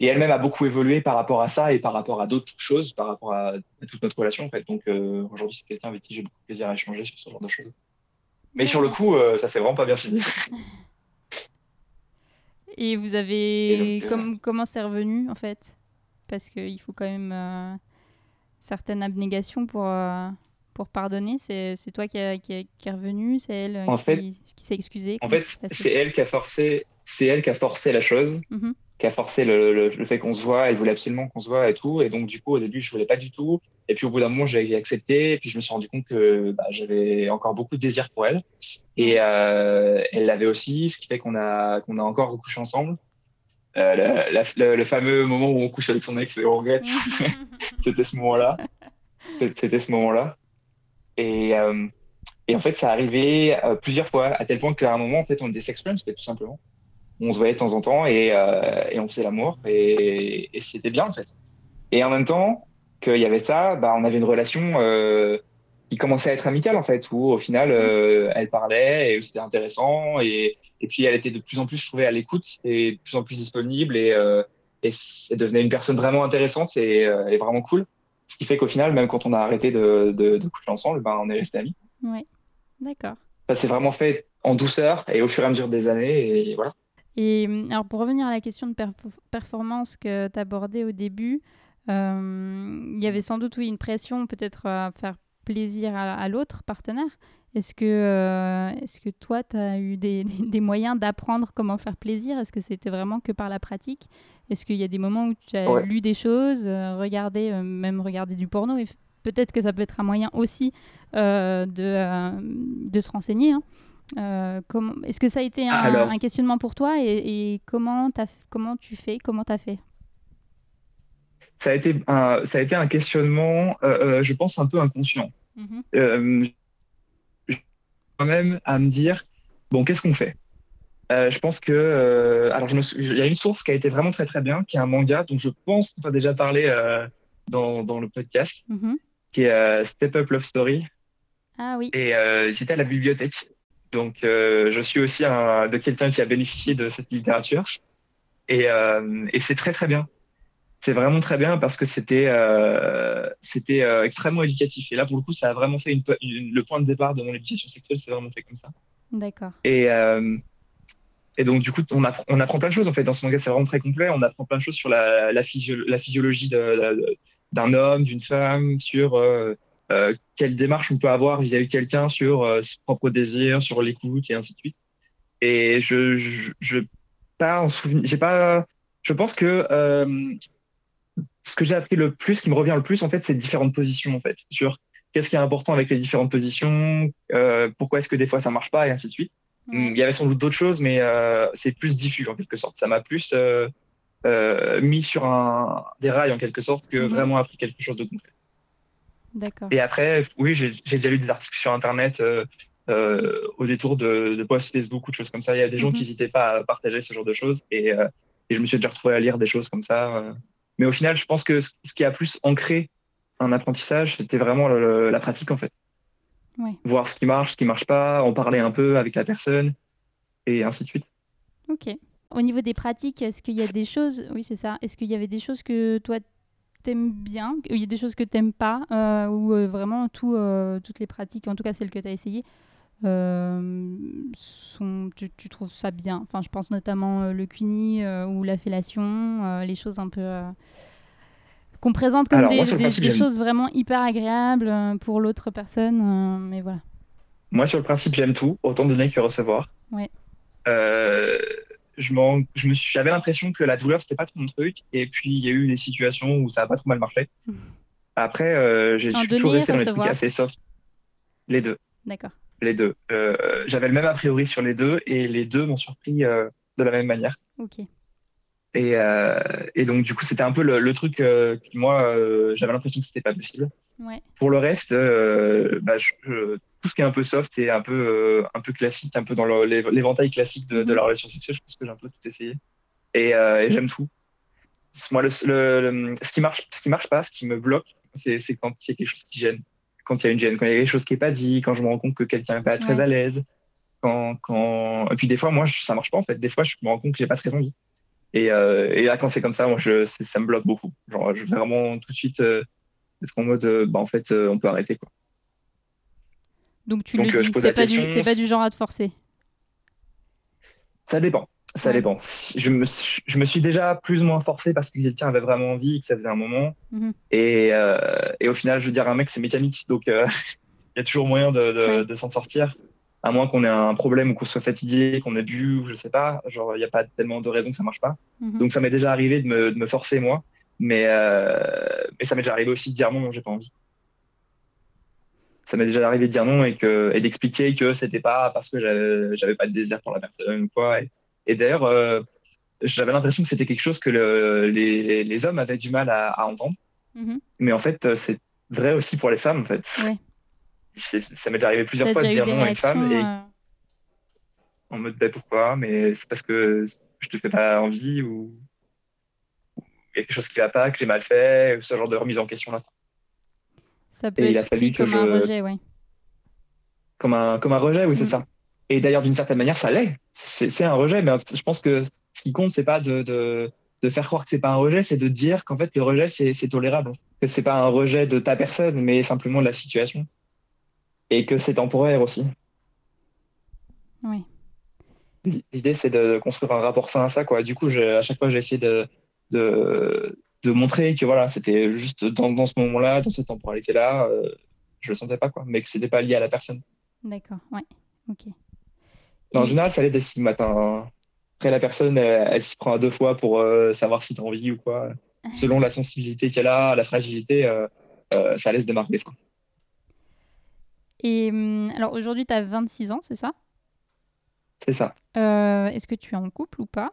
S1: Et elle-même a beaucoup évolué par rapport à ça et par rapport à d'autres choses, par rapport à, à toute notre relation en fait. Donc aujourd'hui, c'est quelqu'un avec qui j'ai beaucoup de plaisir à échanger sur ce genre de choses. Mais sur le coup, ça s'est vraiment pas bien fini.
S2: Et vous avez.
S1: Et donc, euh,
S2: comme- Comment c'est revenu en fait? Parce qu'il faut quand même euh, certaine abnégation pour, euh, pour pardonner. C'est toi qui, a- qui, a- qui est revenu C'est elle euh,
S1: En
S2: qui,
S1: fait-
S2: qui s'est excusée
S1: En fait, c'est elle qui a forcé, elle qui a forcé la chose,
S2: Mhm.
S1: qui a forcé le, le- le fait qu'on se voit. Elle voulait absolument qu'on se voit et tout. Et donc du coup, au début, je voulais pas du tout. Et puis au bout d'un moment, j'ai accepté. Et puis je me suis rendu compte que bah, j'avais encore beaucoup de désir pour elle. Et euh, elle l'avait aussi, ce qui fait qu'on a qu'on a encore recouché ensemble. Euh, la- la- le, le fameux moment où on couche avec son ex et on regrette, c'était ce moment-là. C'était ce moment-là. Et, euh, et en fait, ça arrivait plusieurs fois, à tel point qu'à un moment, en fait, on était sex friends, tout simplement. On se voyait de temps en temps et, et on faisait l'amour et, et c'était bien, en fait. Et en même temps qu'il y avait ça, bah, on avait une relation euh, qui commençait à être amicale, en fait, où au final, euh, elle parlait et c'était intéressant. Et, et puis, elle était de plus en plus, je trouvais, à l'écoute et de plus en plus disponible et, euh, et elle devenait une personne vraiment intéressante et, et vraiment cool. Ce qui fait qu'au final, même quand on a arrêté de, de, de coucher ensemble, ben, on est restés amis.
S2: Ouais, d'accord.
S1: Ça s'est vraiment fait en douceur et au fur et à mesure des années. Et voilà.
S2: Et alors pour revenir à la question de perf- performance que tu abordais au début, il y avait sans doute oui, une pression peut-être à faire plaisir à, à l'autre partenaire. Est-ce que, euh, est-ce que toi, tu as eu des, des- des moyens d'apprendre comment faire plaisir? Est-ce que c'était vraiment que par la pratique? Est-ce qu'il y a des moments où tu as
S1: Ouais.
S2: lu des choses, euh, regardé, euh, même regardé du porno? Et Peut-être que ça peut être un moyen aussi euh, de, euh, de se renseigner. hein. Euh, comment- Est-ce que ça a été un,
S1: Alors.
S2: un questionnement pour toi? Et, et comment, t'as f- comment tu fais? Comment tu as fait?
S1: Ça a été un, ça a été un questionnement, euh, euh, je pense, un peu inconscient.
S2: Mhm.
S1: Euh, moi-même à me dire, bon, qu'est-ce qu'on fait? Euh, Je pense que. euh, alors, je me sou- il y a une source qui a été vraiment très très bien, qui est un manga dont je pense qu'on a déjà parlé euh, dans, dans le podcast.
S2: Mhm.
S1: qui est Step Up Love Story.
S2: Ah oui.
S1: Et j'étais à la bibliothèque. Donc, je suis aussi un, de quelqu'un qui a bénéficié de cette littérature. Et, et c'est très, très bien. C'est vraiment très bien parce que c'était euh, c'était euh, extrêmement éducatif. Et là, pour le coup, ça a vraiment fait une, une- le point de départ de mon éducation sexuelle. C'est vraiment fait comme ça.
S2: D'accord.
S1: Et, euh, et donc, du coup, on, appre- on apprend plein de choses en fait dans ce manga. C'est vraiment très complet. On apprend plein de choses sur la, la, physio- la physiologie d'un homme, d'une femme, sur quelle démarche on peut avoir vis-à-vis de quelqu'un, sur ses propres désirs, sur l'écoute et ainsi de suite. Et je, je, je pas en souvenir, j'ai pas. Je pense que euh, ce que j'ai appris le plus, ce qui me revient le plus, en fait, c'est différentes positions en fait sur qu'est-ce qui est important avec les différentes positions, euh, pourquoi est-ce que des fois ça marche pas et ainsi de suite.
S2: Ouais.
S1: Il y avait sans doute d'autres choses, mais euh, c'est plus diffus en quelque sorte. Ça m'a plus euh, mis sur un, des rails en quelque sorte que
S2: Mhm.
S1: vraiment appris quelque chose de concret.
S2: D'accord.
S1: Et après, oui, j'ai déjà lu des articles sur Internet au détour de, de posts Facebook ou de choses comme ça. Il y a des gens
S2: Mhm.
S1: qui n'hésitaient pas à partager ce genre de choses et, et je me suis déjà retrouvé à lire des choses comme ça. Mais au final, je pense que ce, qui a plus ancré un apprentissage, c'était vraiment le- le- la pratique en fait.
S2: Ouais.
S1: Voir ce qui marche, ce qui marche pas, en parler un peu avec la personne et ainsi de suite.
S2: Ok. Au niveau des pratiques, est-ce qu'il y a des choses, oui c'est ça, est-ce qu'il y avait des choses que toi t'aimes bien, il y a des choses que t'aimes pas, euh, ou euh, vraiment tout, euh, toutes les pratiques, en tout cas celles que tu as essayées, sont, tu, tu trouves ça bien? Enfin, je pense notamment euh, le cuni euh, ou la fellation, euh, les choses un peu euh, qu'on présente comme
S1: Alors,
S2: des,
S1: moi, sur le
S2: des-
S1: principe,
S2: des
S1: j'aime.
S2: choses vraiment hyper agréables euh, pour l'autre personne, euh, mais voilà.
S1: Moi, sur le principe, j'aime tout, autant donner que recevoir.
S2: Ouais.
S1: Euh, suis- j'avais l'impression que la douleur, c'était pas trop mon truc. Et puis, il y a eu des situations où ça a pas trop mal marché.
S2: Mhm.
S1: Après, euh, j'ai
S2: En
S1: je suis toujours resté dans les trucs assez soft. Les deux.
S2: D'accord.
S1: Les deux. Euh, j'avais le même a priori sur les deux et les deux m'ont surpris euh, de la même manière.
S2: Ok.
S1: Et, euh, et donc, du coup, c'était un peu le, le truc qui, moi, j'avais l'impression que c'était pas possible.
S2: Ouais.
S1: Pour le reste, bah, je- je- tout ce qui est un peu soft et un peu, un peu classique, un peu dans l'éventail classique de, de
S2: Mhm.
S1: la relation sexuelle, je pense que j'ai un peu tout essayé. Et, et j'aime tout. Moi, le, le- le- ce qui marche, ce qui marche pas, ce qui me bloque, c'est c'est quand il y a quelque chose qui gêne. Quand il y a une gêne, quand il y a quelque chose qui est pas dit, quand je me rends compte que quelqu'un n'est pas très
S2: Ouais.
S1: à l'aise. Quand, quand... Et puis des fois, moi, je- ça marche pas en fait. Des fois, je me rends compte que j'ai pas très envie. Et, euh, et là, quand c'est comme ça, moi, je, ça me bloque beaucoup. Genre, je vais vraiment tout de suite euh, être en mode, euh, bah, en fait, on peut arrêter. Quoi.
S2: Donc tu
S1: Donc,
S2: le dis, t'es
S1: la
S2: pas, pas du genre à te forcer?
S1: Ça dépend. Ça
S2: Ouais.
S1: dépend. Je me, suis- je me suis déjà plus ou moins forcé parce que quelqu'un avait vraiment envie et que ça faisait un moment.
S2: Mhm.
S1: Et, euh, et au final, je veux dire, un mec, c'est mécanique. Donc, euh, il y a toujours moyen de, de,
S2: Ouais.
S1: de s'en sortir. À moins qu'on ait un problème ou qu'on soit fatigué, qu'on ait bu ou je sais pas. Genre, il n'y a pas tellement de raisons que ça marche pas.
S2: Mhm.
S1: Donc, ça m'est déjà arrivé de me, de me forcer, moi. Mais, euh, mais ça m'est déjà arrivé aussi de dire non, j'ai pas envie. Ça m'est déjà arrivé de dire non et, que, et d'expliquer que c'était pas parce que j'avais- j'avais pas de désir pour la personne ou quoi. Et, et d'ailleurs, euh, j'avais l'impression que c'était quelque chose que le- les, les, hommes avaient du mal à, à entendre.
S2: Mhm.
S1: Mais en fait, euh, c'est vrai aussi pour les femmes, en fait.
S2: Ouais.
S1: Ça m'est arrivé plusieurs fois de dire non à une femme et
S2: euh,
S1: en mode bah, pourquoi, mais c'est parce que je te fais pas envie ou il y a quelque chose qui va pas, que j'ai mal fait, ce genre de remise en question là.
S2: Ça peut
S1: Et il a
S2: être
S1: fallu
S2: pris
S1: que
S2: comme un
S1: je-
S2: rejet, ouais.
S1: Comme un, comme un rejet, oui, c'est
S2: Mm.
S1: ça. Et d'ailleurs, d'une certaine manière, ça l'est. C'est un rejet, mais je pense que ce qui compte, c'est pas de, de, de faire croire que c'est pas un rejet, c'est de dire qu'en fait, le rejet, c'est c'est tolérable. Que c'est pas un rejet de ta personne, mais simplement de la situation. Et que c'est temporaire aussi.
S2: Oui.
S1: L'idée, c'est de construire un rapport sain à ça, quoi. Du coup, je- à chaque fois, j'ai essayé de, de, de montrer que voilà, c'était juste dans, dans ce moment-là, dans cette temporalité-là, euh, je le sentais pas, quoi, mais que c'était pas lié à la personne.
S2: D'accord, ouais. Ok.
S1: Mais en général, ça l'est des stigmates. hein. Après, la personne, elle, elle s'y prend à deux fois pour euh, savoir si t'as envie ou quoi. Selon la sensibilité qu'elle a, la fragilité, euh, euh, ça laisse des marques des fois.
S2: Et hum, alors aujourd'hui, tu as 26 ans, c'est ça?
S1: C'est ça.
S2: Est-ce que tu es en couple ou pas?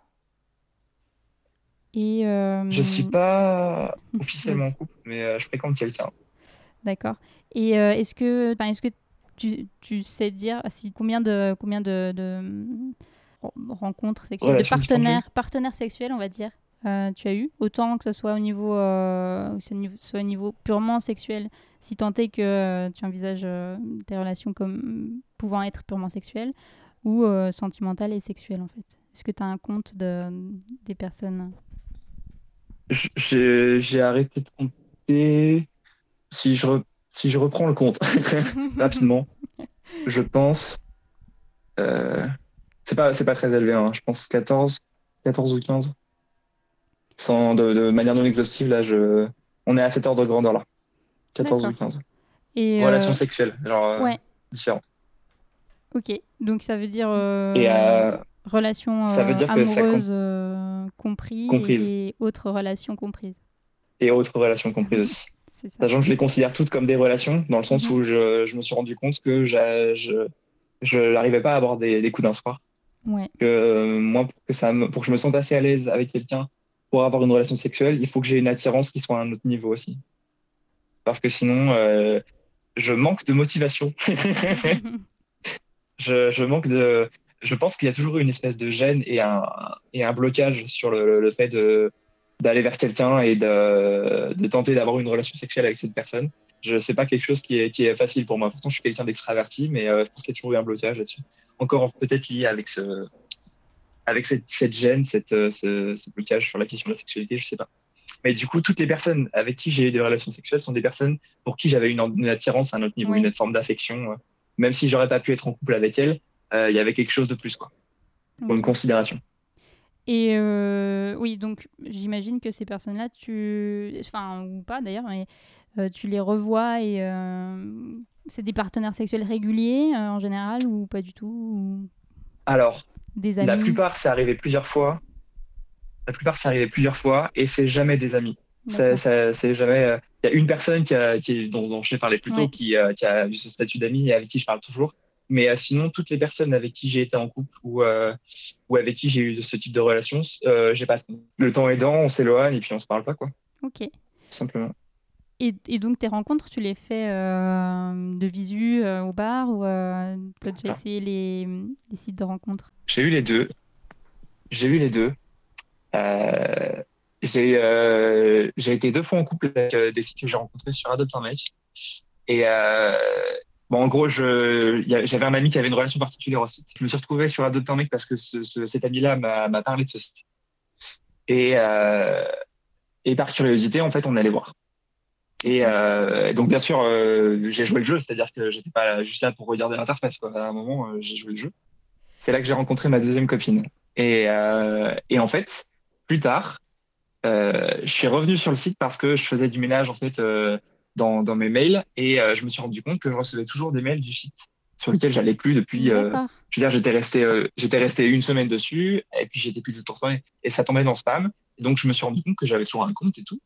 S2: Et
S1: Je suis pas officiellement en couple, mais je fréquente quelqu'un.
S2: D'accord. Et est-ce que, est-ce que tu, tu sais dire si combien de combien de, de, ren- rencontres sexuelles, de partenaires partenaires sexuels, on va dire, euh, tu as eu, autant que ce soit au niveau, euh, soit au niveau purement sexuel, si tant est que euh, tu envisages tes relations comme pouvant être purement sexuelles, ou sentimentales et sexuelles en fait. Est-ce que tu as un compte de, des personnes?
S1: J'ai arrêté de compter. Si je, si je reprends le compte rapidement, je pense. euh, c'est pas, pas très élevé, hein. Je pense 14, 14 ou 15. Sans, de, de manière non exhaustive, là, je, on est à cet ordre de grandeur là. 14 ou
S2: D'accord.
S1: 15.
S2: Et, euh,
S1: Relations sexuelles, genre euh,
S2: ouais.
S1: différentes.
S2: Ok, donc ça veut dire
S1: Et
S2: relations
S1: ça veut que
S2: et autres relations comprises.
S1: et autres relations comprises aussi.
S2: C'est ça.
S1: Sachant que je les considère toutes comme des relations, dans le sens
S2: Mhm.
S1: où je, je me suis rendu compte que je n'arrivais pas à avoir des, des coups d'un soir.
S2: Ouais,
S1: Que euh, moi, pour que, ça me, pour que je me sente assez à l'aise avec quelqu'un pour avoir une relation sexuelle, il faut que j'ai une attirance qui soit à un autre niveau aussi. Parce que sinon, euh, je manque de motivation. je, je manque de. Je pense qu'il y a toujours une espèce de gêne et un, et un blocage sur le, le fait de d'aller vers quelqu'un et de, de tenter d'avoir une relation sexuelle avec cette personne. Je sais pas quelque chose qui est, qui est facile pour moi. Pourtant, je suis quelqu'un d'extraverti, mais euh, je pense qu'il y a toujours eu un blocage là-dessus. Encore peut-être lié avec ce, avec cette, cette gêne, cette, euh, ce, ce blocage sur la question de la sexualité, je sais pas. Mais du coup, toutes les personnes avec qui j'ai eu des relations sexuelles sont des personnes pour qui j'avais une, une attirance à un autre niveau,
S2: Oui.
S1: une forme d'affection. euh. Même si j'aurais pas pu être en couple avec elle, euh, il y avait quelque chose de plus, quoi, pour une considération.
S2: Et euh, oui, donc j'imagine que ces personnes-là, tu, enfin ou pas d'ailleurs, mais euh, tu les revois et euh, c'est des partenaires sexuels réguliers en général ou pas du tout, ou
S1: Alors,
S2: des amis?
S1: La plupart, c'est arrivé plusieurs fois. La plupart, c'est arrivé plusieurs fois et c'est jamais des amis. C'est jamais. Il y a une personne qui a, qui, dont, dont je t'ai parlé plus tôt
S2: Ouais.
S1: qui, qui a eu ce statut d'ami et avec qui je parle toujours. Mais euh, sinon, toutes les personnes avec qui j'ai été en couple ou, euh, ou avec qui j'ai eu ce type de relation, euh, j'ai pas. Le temps aidant, on s'éloigne et puis on se parle pas, quoi,
S2: Ok.
S1: tout simplement.
S2: Et, et donc tes rencontres, tu les fais euh, de visu euh, au bar ou euh, tu as déjà essayé les, les sites de rencontres?
S1: J'ai eu les deux. J'ai eu les deux. J'ai j'ai été deux fois en couple avec des filles que j'ai rencontrées sur Adopt un mec. Et bon, en gros, j'avais un ami qui avait une relation particulière au site. Je me suis retrouvé sur Adopt un mec parce que ce, ce- cet ami-là m'a parlé de ce site. Et, euh, et par curiosité, en fait, on allait voir. Et euh, donc, bien sûr, euh, j'ai joué le jeu, c'est-à-dire que j'étais pas juste là pour regarder l'interface. À un moment, j'ai joué le jeu. C'est là que j'ai rencontré ma deuxième copine. Et, et en fait, plus tard, je suis revenu sur le site parce que je faisais du ménage en fait dans, dans mes mails et euh, je me suis rendu compte que je recevais toujours des mails du site sur lequel j'allais plus depuis. euh, je veux dire, j'étais resté, euh, j'étais resté une semaine dessus et puis j'étais plus du tout retourné et ça tombait dans spam. Et donc je me suis rendu compte que j'avais toujours un compte et tout.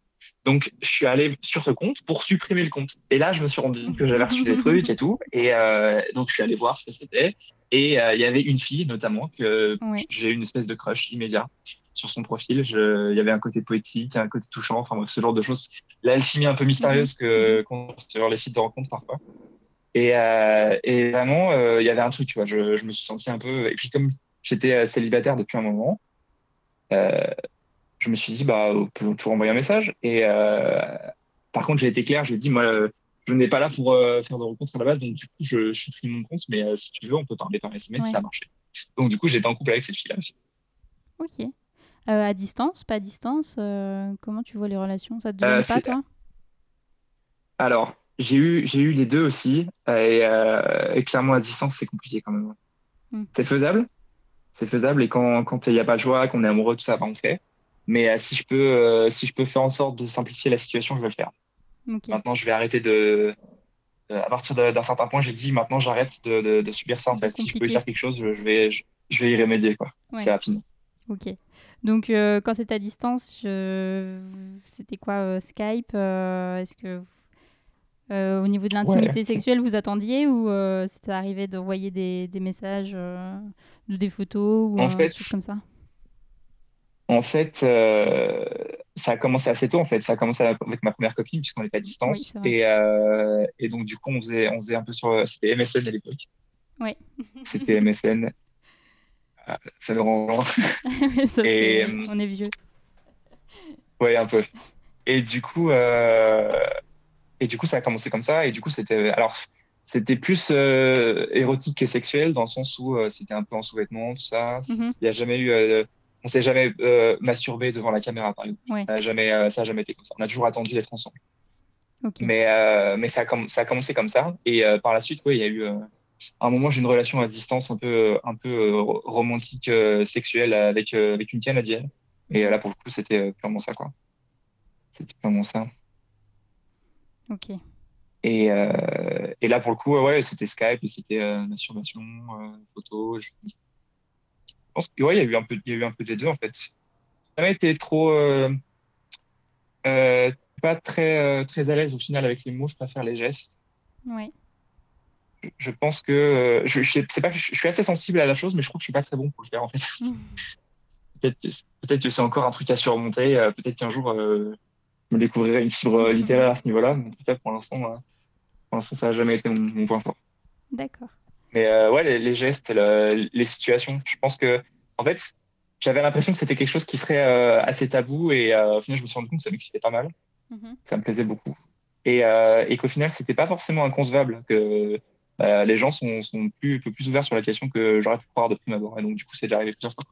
S1: Donc je suis allé sur ce compte pour supprimer le compte. Et là je me suis rendu compte que j'avais reçu des trucs et tout. Et euh, donc je suis allé voir ce que c'était. Et euh, il y avait une fille notamment que
S2: Ouais.
S1: j'ai eu une espèce de crush immédiat sur son profil. Je, il y avait un côté poétique, un côté touchant, enfin bref, ce genre de choses. L'alchimie un peu mystérieuse que qu'on sur les sites de rencontres parfois. Et, euh, et vraiment, euh, il y avait un truc, tu vois, je, je me suis senti un peu. Et puis comme j'étais célibataire depuis un moment, euh, je me suis dit, bah, on peut toujours envoyer un message. Et par contre, j'ai été clair, je lui ai dit, moi, je n'ai pas là pour euh, faire de rencontres à la base, donc du coup, je, je supprime mon compte, mais euh, si tu veux, on peut parler par SMS,
S2: Ouais.
S1: ça a marché. Donc du coup, j'étais en couple avec cette fille-là aussi.
S2: Ok. Euh, à distance, pas à distance, comment tu vois les relations? Ça te gêne pas, toi?
S1: Alors, j'ai eu, j'ai eu les deux aussi, et, et clairement à distance, c'est compliqué quand même.
S2: Mm.
S1: C'est faisable, c'est faisable, et quand quand il n'y a pas de joie, qu'on est amoureux, tout ça, bah, on fait. Mais si je peux, si je peux faire en sorte de simplifier la situation, je vais le faire. Maintenant, je vais arrêter de. euh, À partir d'un certain point, j'ai dit maintenant, j'arrête de, de, de subir ça. En fait, si je peux faire quelque chose, je, je vais, je, je vais y remédier, quoi.
S2: Ouais.
S1: C'est rapide.
S2: Ok. Donc, euh, quand c'était à distance, je... c'était quoi euh, Skype euh, Est-ce que euh, au niveau de l'intimité
S1: Ouais.
S2: sexuelle, vous attendiez ou euh, c'était arrivé d'envoyer des, des messages, euh, de des photos ou
S1: En fait,
S2: comme ça?
S1: En fait, euh, ça a commencé assez tôt. En fait, ça a commencé avec ma première copine puisqu'on était à
S2: Oui,
S1: distance. et, euh, et donc du coup, on faisait, on faisait un peu sur. C'était MSN à l'époque.
S2: Ouais.
S1: C'était MSN. Ah, Ça me rend loin. Et, euh,
S2: On est vieux.
S1: Ouais, un peu. Et du coup, euh, et du coup, ça a commencé comme ça. Et du coup, c'était, alors, c'était plus euh, érotique que sexuel dans le sens où c'était un peu en sous-vêtements, tout ça.
S2: Mhm.
S1: Il y a jamais eu, on s'est jamais euh, masturbé devant la caméra, par exemple.
S2: Ouais.
S1: Ça a jamais, euh, ça a jamais été comme ça. On a toujours attendu d'être ensemble. Mais, euh, mais ça, a comm- ça a commencé comme ça. Et par la suite, oui, il y a eu. à un moment, j'ai une relation à distance un peu, un peu romantique, sexuelle avec, avec une Canadienne. Et là, pour le coup, c'était purement ça, quoi. C'était purement ça.
S2: Ok.
S1: Et, et là, pour le coup, ouais, c'était Skype et c'était masturbation, photo. Je pense que, ouais, il y a eu un peu, il y a eu un peu des deux, en fait. Jamais été trop, euh, euh, pas très, euh, très à l'aise au final avec les mots. Je préfère les gestes.
S2: Ouais.
S1: Je, je pense que, euh, je, je, sais pas je, je suis assez sensible à la chose, mais je trouve que je suis pas très bon pour le faire, en fait. Peut-être que, peut-être que c'est encore un truc à surmonter. euh, peut-être qu'un jour, je me découvrirai une fibre littéraire à ce niveau-là. Mais en tout cas, pour l'instant, pour l'instant, ça n'a jamais été mon, mon point fort.
S2: D'accord.
S1: Mais euh, ouais, les, les gestes, le- les situations. Je pense que, en fait, j'avais l'impression que c'était quelque chose qui serait euh, assez tabou et euh, au final, je me suis rendu compte que ça m'excitait pas mal.
S2: Mhm.
S1: Ça me plaisait beaucoup. Et, euh, et qu'au final, c'était pas forcément inconcevable que les gens sont, sont plus, un peu plus ouverts sur la question que j'aurais pu croire de prime abord. Et donc, du coup, c'est déjà arrivé plusieurs fois.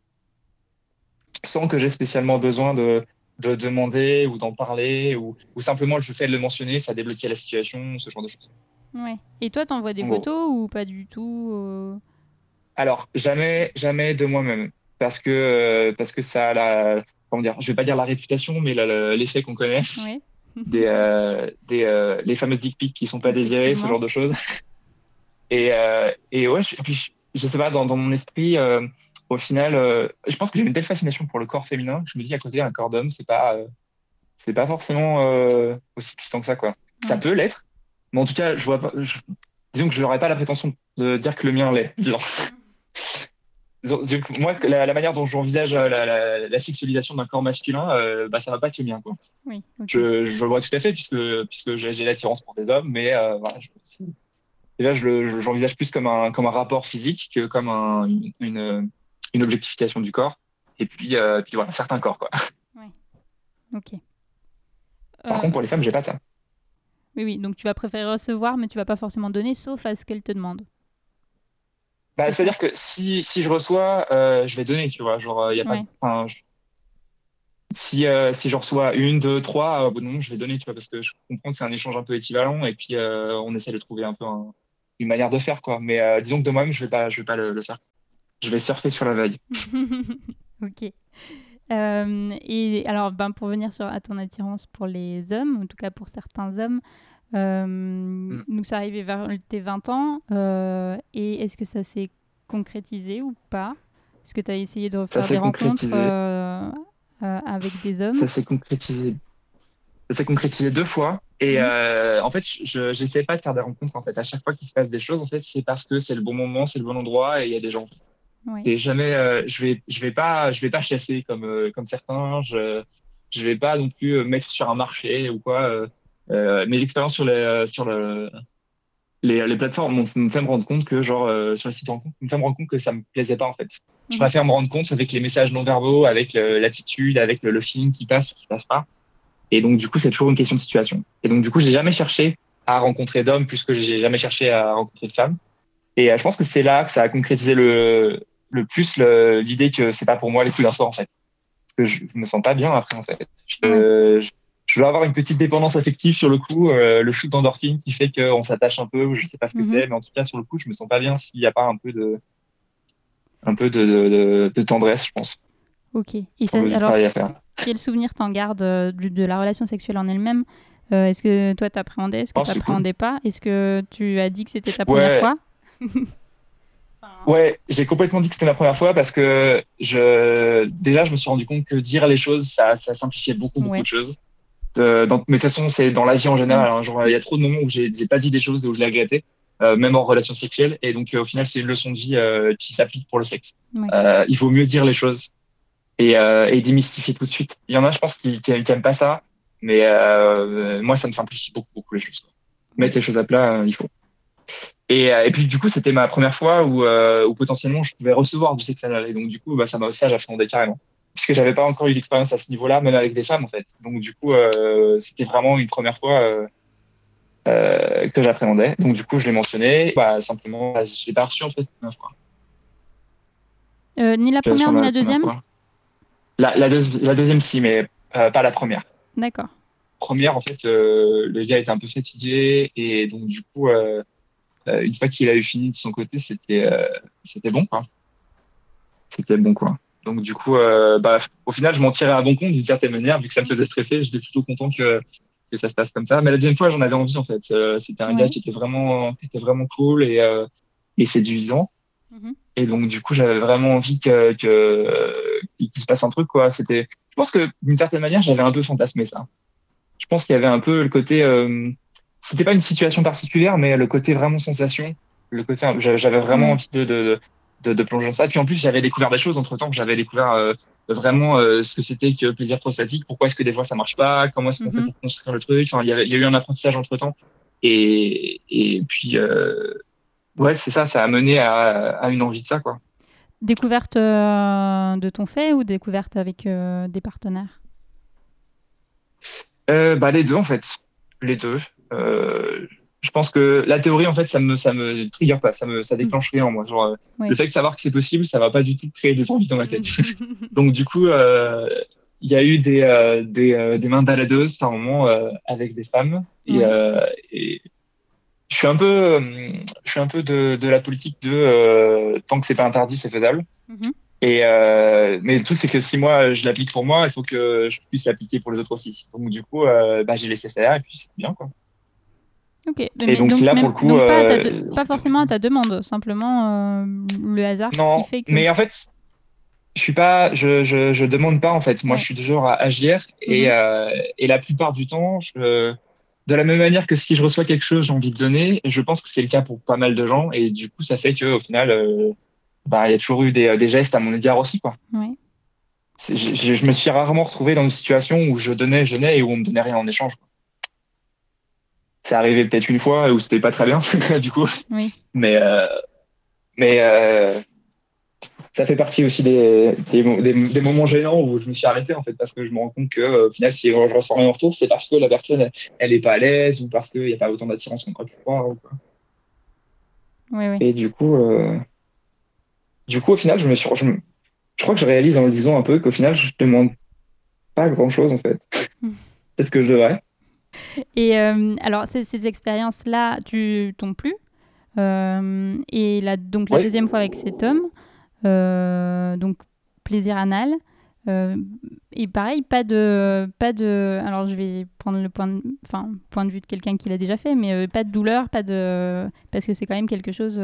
S1: Sans que j'ai spécialement besoin de, de demander ou d'en parler ou, ou simplement le fait de le mentionner, ça débloquait la situation, ce genre de choses.
S2: Ouais. Et toi, t'envoies des photos ou pas du tout euh?
S1: Alors, jamais, jamais de moi-même. Parce que, euh, parce que ça a la, comment dire, je vais pas dire la réputation, mais l'effet qu'on connaît
S2: Ouais.
S1: des, euh, des, les fameuses dick pics qui sont pas désirées, ce genre de choses. Et, et ouais, je, et puis, je, je sais pas, dans, dans mon esprit, au final, je pense que j'ai une telle fascination pour le corps féminin que je me dis à côté, un corps d'homme, c'est pas, c'est pas forcément aussi excitant que ça, quoi. Ça peut l'être, mais en tout cas, je vois pas, je- disons que je n'aurais pas la prétention de dire que le mien l'est, disons. Disons- moi, la, la manière dont j'envisage euh, la, la, la sexualisation d'un corps masculin, euh, bah, ça va pas être le mien, quoi.
S2: Oui.
S1: Je, je le vois tout à fait puisque, puisque j'ai l'attirance pour des hommes, mais euh, voilà, je, déjà, je- j'envisage plus comme un, comme un rapport physique que comme un, une, une, objectification du corps. Et puis, euh, puis voilà, certains corps, quoi.
S2: Ok.
S1: Par contre, pour les femmes, j'ai pas ça.
S2: Oui, oui. Donc tu vas préférer recevoir, mais tu vas pas forcément donner, sauf à ce qu'elle te demande.
S1: Bah. C'est-à-dire que si, si je reçois, euh, je vais donner, tu vois. Genre, il y a
S2: Ouais.
S1: je- si, euh, si je reçois une, deux, trois, euh, bon, non, je vais donner, tu vois, parce que je comprends que c'est un échange un peu équivalent et puis euh, on essaie de trouver un peu un- une manière de faire, quoi. Mais euh, disons que de moi-même, je vais pas, je vais pas le, le faire. Je vais surfer sur la vague.
S2: ok. Euh, et alors, ben, pour venir sur, à ton attirance pour les hommes, en tout cas pour certains hommes, euh, donc ça arrivait vers tes 20 ans, euh, et est-ce que ça s'est concrétisé ou pas? Est-ce que tu as essayé de refaire des rencontres
S1: concrétisé.
S2: euh, avec des hommes?
S1: Ça s'est concrétisé. Ça s'est concrétisé deux fois. Et euh, en fait, je j'essaie pas de faire des rencontres. En fait, à chaque fois qu'il se passe des choses, en fait, c'est parce que c'est le bon moment, c'est le bon endroit et il y a des gens. Et jamais, euh, je vais, je vais pas, je vais pas chasser comme euh, comme certains. Je, je vais pas non plus euh, mettre sur un marché ou quoi. euh, mes expériences sur les, sur le, les, les plateformes m'ont fait me rendre compte que genre sur les sites de rencontres, m'ont fait me rendre compte que ça me plaisait pas en fait. Je
S2: Mhm.
S1: préfère me rendre compte avec les messages non verbaux, avec le- l'attitude, avec le, le feeling qui passe ou qui passe pas. Et donc du coup, c'est toujours une question de situation. Et donc du coup, j'ai jamais cherché à rencontrer d'hommes plus que j'ai jamais cherché à rencontrer de femmes. Et je pense que c'est là que ça a concrétisé le, le plus l'idée que c'est pas pour moi les coups d'un soir en fait. Parce que je me sens pas bien après en fait. Je, je, je dois avoir une petite dépendance affective sur le coup, euh, le shoot d'endorphine qui fait qu'on s'attache un peu, je sais pas ce que
S2: Mhm.
S1: c'est, mais en tout cas sur le coup, je me sens pas bien s'il n'y a pas un peu de un peu de, de, de, de tendresse, je pense.
S2: Ok. Et ça, alors, quel souvenir t'en gardes euh, de, de la relation sexuelle en elle-même? Euh, Est-ce que toi t'appréhendais? Est-ce que
S1: Oh, c'est
S2: t'appréhendais pas? Est-ce que tu as dit que c'était ta
S1: Ouais.
S2: première fois?
S1: Ouais, j'ai complètement dit que c'était ma première fois parce que je déjà je me suis rendu compte que dire les choses ça, ça simplifiait beaucoup beaucoup
S2: Ouais.
S1: de choses. Euh, dans, mais de toute façon c'est dans la vie en général. hein, genre il y a trop de moments où j'ai pas dit des choses et où je l'ai regretté, euh, même en relation sexuelle. Et donc euh, au final c'est une leçon de vie euh, qui s'applique pour le sexe.
S2: Ouais.
S1: Il vaut mieux dire les choses et, et démystifier tout de suite. Il y en a je pense qui qui, qui aiment pas ça, mais moi ça me simplifie beaucoup beaucoup les choses. Quoi. Mettre les choses à plat, il faut. Et, euh, et puis du coup, c'était ma première fois où, euh, où potentiellement je pouvais recevoir du sexe anal. Et donc du coup, bah, ça m'a ça, j'appréhendais carrément. puisque j'avais pas encore eu d'expérience à ce niveau-là, même avec des femmes en fait. Donc du coup, euh, c'était vraiment une première fois euh, que j'appréhendais. Donc du coup, je l'ai mentionné. Bah, simplement, bah, je l'ai pas reçu en fait.
S2: ni la première ni la deuxième.
S1: La, la, deuxi- la deuxième si, mais pas la première.
S2: D'accord.
S1: Première, en fait, le gars était un peu fatigué et donc du coup, une fois qu'il a eu fini de son côté, c'était euh, c'était bon quoi. C'était bon quoi. Donc du coup, euh, bah, au final, je m'en tirais à bon compte d'une certaine manière, vu que ça me faisait stresser. J'étais plutôt content que que ça se passe comme ça. Mais la deuxième fois, j'en avais envie en fait. Euh, c'était un
S2: Ouais.
S1: gars qui était vraiment qui était vraiment cool et euh, et séduisant.
S2: Mhm.
S1: Et donc du coup, j'avais vraiment envie que que qu'il se passe un truc quoi. C'était, je pense que d'une certaine manière, j'avais un peu fantasmé ça. Je pense qu'il y avait un peu le côté, euh, c'était pas une situation particulière, mais le côté vraiment sensation, le côté, j'a- j'avais vraiment
S2: Ouais.
S1: envie de, de, de, de plonger dans ça. Puis en plus, j'avais découvert des choses entre temps, j'avais découvert euh, vraiment euh, ce que c'était que plaisir prostatique, pourquoi est-ce que des fois ça marche pas, comment est-ce qu'on fait
S2: Mhm.
S1: pour construire le truc. Enfin, il y a eu un apprentissage entre temps. Et, et puis, euh, ouais, c'est ça, ça a mené à, à une envie de ça, quoi.
S2: Découverte de ton fait ou découverte avec des partenaires?
S1: Bah, les deux, en fait. Les deux. Euh, je pense que la théorie, en fait, ça me, ça me trigger pas, ça me, ça déclenche rien en moi. Genre, euh, le fait de savoir que c'est possible, ça va pas du tout créer des envies dans ma tête. Donc, du coup, euh, il y a eu des, euh, des, des mains baladeuses par moment avec des femmes. Et,
S2: Ouais.
S1: et je suis un peu, je suis un peu de, de la politique de tant que c'est pas interdit, c'est faisable.
S2: Mhm.
S1: Et euh, mais le truc c'est que si moi je l'applique pour moi, il faut que je puisse l'appliquer pour les autres aussi. Donc du coup, euh, bah, j'ai laissé faire et puis c'est bien quoi.
S2: Ok. Mais
S1: donc là, pour le coup,
S2: donc pas,
S1: euh,
S2: de- pas forcément à ta demande, simplement euh, le hasard
S1: Non,
S2: qui fait que.
S1: mais en fait, je suis pas, je, je, je demande pas en fait. Moi, je suis toujours à agir et,
S2: Mhm.
S1: euh, et la plupart du temps, je, de la même manière que si je reçois quelque chose, j'ai envie de donner. Je pense que c'est le cas pour pas mal de gens et du coup, ça fait que au final, euh, bah, il y a toujours eu des, des gestes à mon égard aussi quoi. C'est- Je, je, je me suis rarement retrouvé dans une situation où je donnais, je donnais et où on me donnait rien en échange. quoi. C'est arrivé peut-être une fois où c'était pas très bien, du coup.
S2: Oui.
S1: Mais, euh, mais euh, ça fait partie aussi des, des, mo- des, des moments gênants où je me suis arrêté en fait parce que je me rends compte que au final, si je reçois rien en retour, c'est parce que la personne elle, elle est pas à l'aise ou parce qu'il n'y a pas autant d'attirance qu'on aurait pu croire. ou quoi.
S2: Oui, oui.
S1: Et du coup, euh, du coup, au final, je me suis, je, me- je crois que je réalise en le disant un peu qu'au final, je demande pas grand chose en fait.
S2: Mm.
S1: Peut-être que je devrais.
S2: Et euh, alors, ces, ces expériences-là, tu tombes plus. Euh, et donc, la deuxième fois avec cet homme, euh, donc plaisir anal. Et pareil, pas de, pas de. Alors, je vais prendre le point de, enfin, point de vue de quelqu'un qui l'a déjà fait, mais pas de douleur, pas de. Parce que c'est quand même quelque chose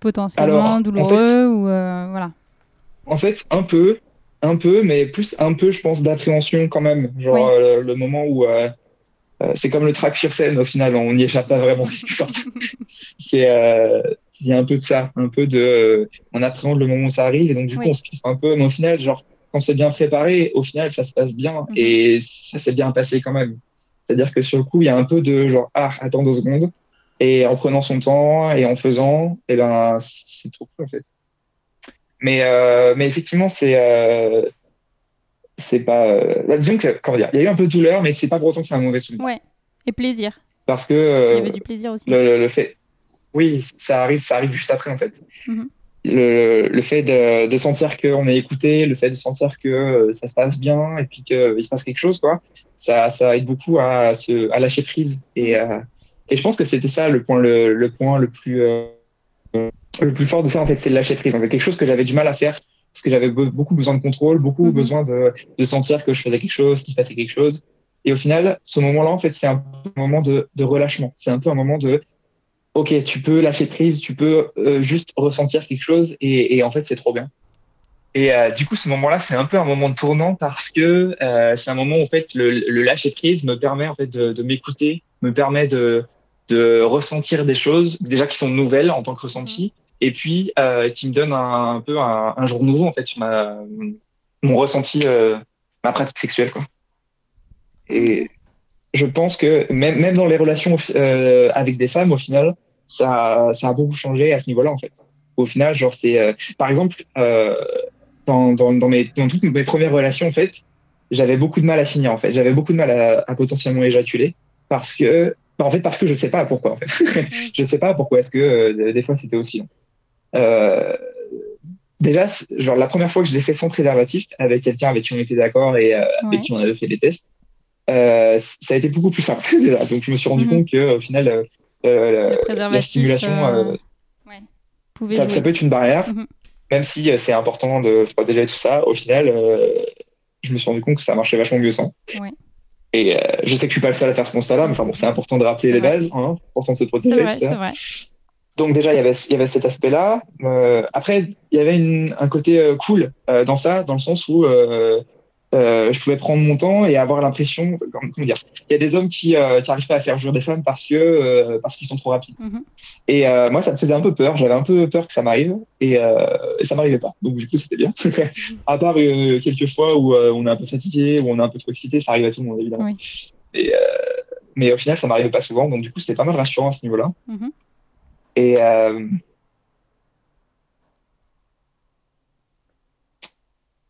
S2: potentiellement
S1: Alors, en
S2: douloureux
S1: fait-
S2: ou. voilà.
S1: En fait, un peu, un peu, mais plus un peu, je pense, d'appréhension quand même. Genre
S2: Oui.
S1: euh, le moment où euh, euh, c'est comme le track sur scène, au final, on n'y échappe pas vraiment. c'est euh, il y a un peu de ça, un peu de, on appréhende le moment où ça arrive et donc du coup on se fixe un peu, mais au final, genre quand c'est bien préparé, au final ça se passe bien
S2: Mhm.
S1: et ça s'est bien passé quand même. C'est-à-dire que sur le coup, il y a un peu de genre ah attends deux secondes et en prenant son temps et en faisant, et ben c'est trop cool en fait. Mais, euh, mais effectivement, c'est euh, c'est pas. Euh, bah, disons que, comment dire, il y a eu un peu de douleur, mais c'est pas pour autant que c'est un mauvais souvenir.
S2: Ouais. Et plaisir.
S1: Parce que
S2: Il y avait du plaisir aussi.
S1: le, le- le fait. Oui, ça arrive, ça arrive juste après, en fait.
S2: Mhm.
S1: Le, le fait de, de sentir qu'on est écouté, le fait de sentir que euh, ça se passe bien et puis qu'il se passe quelque chose, quoi, ça, ça aide beaucoup à, se, à lâcher prise. Et, euh, et je pense que c'était ça le point le, le point le plus, le plus fort de ça, en fait, c'est le lâcher prise. Fait, quelque chose que j'avais du mal à faire parce que j'avais be- beaucoup besoin de contrôle, beaucoup
S2: Mhm.
S1: besoin de, de sentir que je faisais quelque chose, qu'il se passait quelque chose. Et au final, ce moment-là, en fait, c'est un moment de, de relâchement. C'est un peu un moment de, ok, tu peux lâcher prise, tu peux euh, juste ressentir quelque chose, et, et en fait, c'est trop bien. Et euh, du coup, ce moment-là, c'est un peu un moment de tournant parce que euh, c'est un moment où en fait le, le lâcher prise me permet en fait de, de m'écouter, me permet de, de ressentir des choses déjà qui sont nouvelles en tant que ressenti, et puis euh, qui me donne un, un peu un, un jour nouveau en fait sur ma mon ressenti, euh, ma pratique sexuelle quoi. Et je pense que même même dans les relations euh, avec des femmes, au final, ça ça a beaucoup changé à ce niveau-là en fait. Au final, genre c'est par exemple dans, dans, dans, mes, dans toutes mes premières relations, en fait, j'avais beaucoup de mal à finir, en fait. J'avais beaucoup de mal à, à potentiellement éjaculer parce que, en fait, parce que je sais pas pourquoi, en fait. je sais pas pourquoi est-ce que euh, des fois c'était aussi long. Euh, déjà, genre la première fois que je l'ai fait sans préservatif avec quelqu'un avec qui on était d'accord et euh, avec qui on avait fait des tests, ça a été beaucoup plus simple déjà. Donc je me suis rendu
S2: Mhm.
S1: compte que au final, la
S2: préservatif,
S1: stimulation, ça, peut être une barrière,
S2: Mhm.
S1: même si c'est important de se protéger et tout ça. Au final, je me suis rendu compte que ça marchait vachement mieux sans.
S2: Ouais.
S1: Et euh, je sais que je suis pas le seul à faire ce constat-là, mais enfin bon, c'est important de rappeler les
S2: vrai.
S1: bases, hein, c'est important de se protéger.
S2: vrai,
S1: tout ça.
S2: c'est vrai.
S1: Donc déjà, il y avait, il y avait cet aspect-là. Euh, après, il y avait une, un côté euh, cool euh, dans ça, dans le sens où euh, euh, je pouvais prendre mon temps et avoir l'impression, comment comment dire, il y a des hommes qui n'arrivent pas à faire jouer des femmes parce que euh, parce qu'ils sont trop rapides.
S2: Mhm.
S1: Et euh, moi, ça me faisait un peu peur. J'avais un peu peur que ça m'arrive et, euh, et ça m'arrivait pas. Donc du coup, c'était bien. à part euh, quelques fois où euh, on est un peu fatigué, où on est un peu trop excité, ça arrive à tout le monde évidemment.
S2: Oui.
S1: Et, euh, mais au final, ça m'arrivait pas souvent. Donc du coup, c'était pas mal rassurant à ce niveau-là.
S2: Mhm.
S1: Et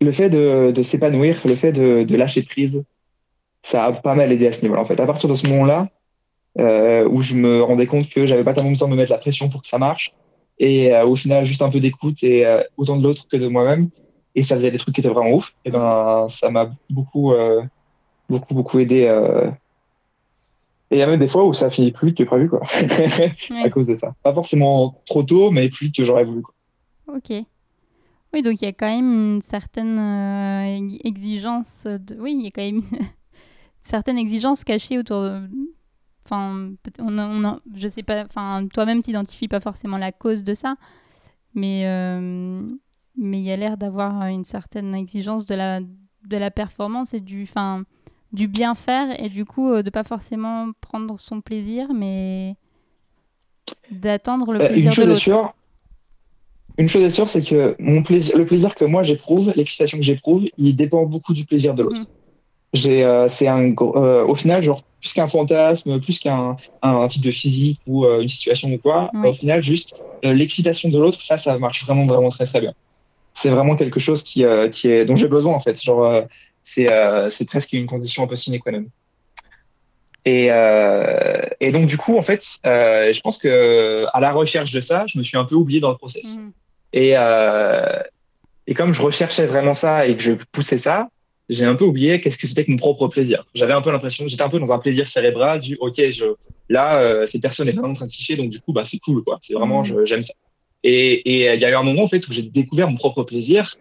S1: le fait de, de s'épanouir, le fait de, de lâcher prise, ça a pas mal aidé à ce niveau-là. En fait, à partir de ce moment-là, euh, où je me rendais compte que j'avais pas tellement besoin de me mettre la pression pour que ça marche, et euh, au final, juste un peu d'écoute et euh, autant de l'autre que de moi-même, et ça faisait des trucs qui étaient vraiment ouf. Et ben, ça m'a beaucoup, beaucoup, beaucoup aidé. Et il y a même des fois où ça finit plus vite que prévu, quoi, à cause de ça. Pas forcément trop tôt, mais plus vite que j'aurais voulu. Quoi.
S2: Ok. Oui, donc il y a quand même une certaine euh, exigence de... Oui, il y a quand même une certaine exigence cachée autour de... Enfin, on a- on a- je sais pas, enfin, toi-même t'identifies pas forcément la cause de ça, mais euh, mais il y a l'air d'avoir une certaine exigence de la de la performance et du, enfin, du bien faire et du coup euh, de pas forcément prendre son plaisir, mais d'attendre le
S1: Euh,
S2: plaisir
S1: une chose
S2: l'autre.
S1: Une chose est sûre, c'est que mon plaisir, le plaisir que moi j'éprouve, l'excitation que j'éprouve, il dépend beaucoup du plaisir de l'autre. J'ai, euh, c'est un, euh, au final, genre plus qu'un fantasme, plus qu'un un type de physique ou euh, une situation ou quoi. Au final, juste l'excitation de l'autre, ça, ça marche vraiment, vraiment très, très bien. C'est vraiment quelque chose qui, qui est, dont j'ai besoin en fait. Genre, c'est, c'est presque une condition un peu sine qua non. Et, euh, et donc du coup, en fait, euh, je pense que à la recherche de ça, je me suis un peu oublié dans le process.
S2: Mhm.
S1: Et, euh, et comme je recherchais vraiment ça et que je poussais ça, j'ai un peu oublié qu'est-ce que c'était que mon propre plaisir. J'avais un peu l'impression, j'étais un peu dans un plaisir cérébral du OK, je, là, euh, cette personne est vraiment en train de kiffer, donc du coup, bah, c'est cool, quoi. C'est vraiment, je- j'aime ça. Et euh, il y a eu un moment, en fait, où j'ai découvert mon propre plaisir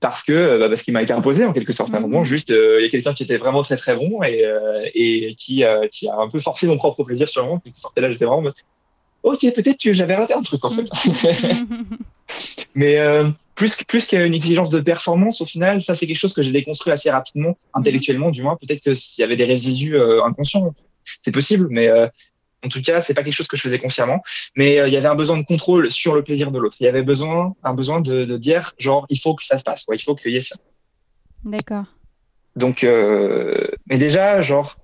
S1: parce que, bah, parce qu'il m'a été imposé, en quelque sorte. À un
S2: Mhm.
S1: moment, juste, euh, il y a quelqu'un qui était vraiment très, très bon et, et qui, qui a un peu forcé mon propre plaisir sur. En quelque sorte, et là, j'étais vraiment en mode, OK, peut-être que j'avais raté un truc, en fait. Mais euh, plus, qu'une exigence de performance, au final, ça, c'est quelque chose que j'ai déconstruit assez rapidement, intellectuellement, du moins. Peut-être que s'il y avait des résidus euh, inconscients, c'est possible, mais euh, en tout cas, c'est pas quelque chose que je faisais consciemment. Mais il y avait un besoin de contrôle sur le plaisir de l'autre. Il y avait besoin, un besoin de, de dire, genre, il faut que ça se passe, quoi. Il faut qu'il y ait ça.
S2: D'accord.
S1: Donc, mais déjà, genre,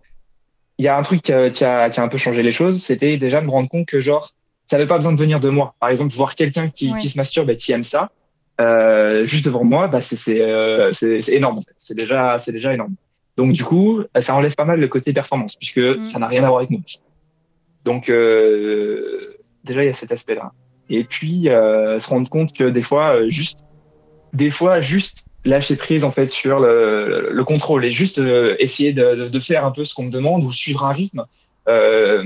S1: il y a un truc qui a, qui a, qui a un peu changé les choses, c'était déjà me rendre compte que, genre, ça n'avait pas besoin de venir de moi. Par exemple, voir quelqu'un qui,
S2: Ouais.
S1: qui se masturbe et qui aime ça, euh, juste devant moi, bah, c'est euh, énorme. en fait. C'est déjà, déjà énorme. Donc, du coup, ça enlève pas mal le côté performance, puisque
S2: Mm.
S1: ça n'a rien à voir avec moi. Donc, euh, déjà, il y a cet aspect-là. Et puis, euh, se rendre compte que des fois, euh, juste, des fois, juste lâcher prise en fait sur le, le contrôle et juste euh, essayer de, de, de faire un peu ce qu'on me demande ou suivre un rythme. Euh,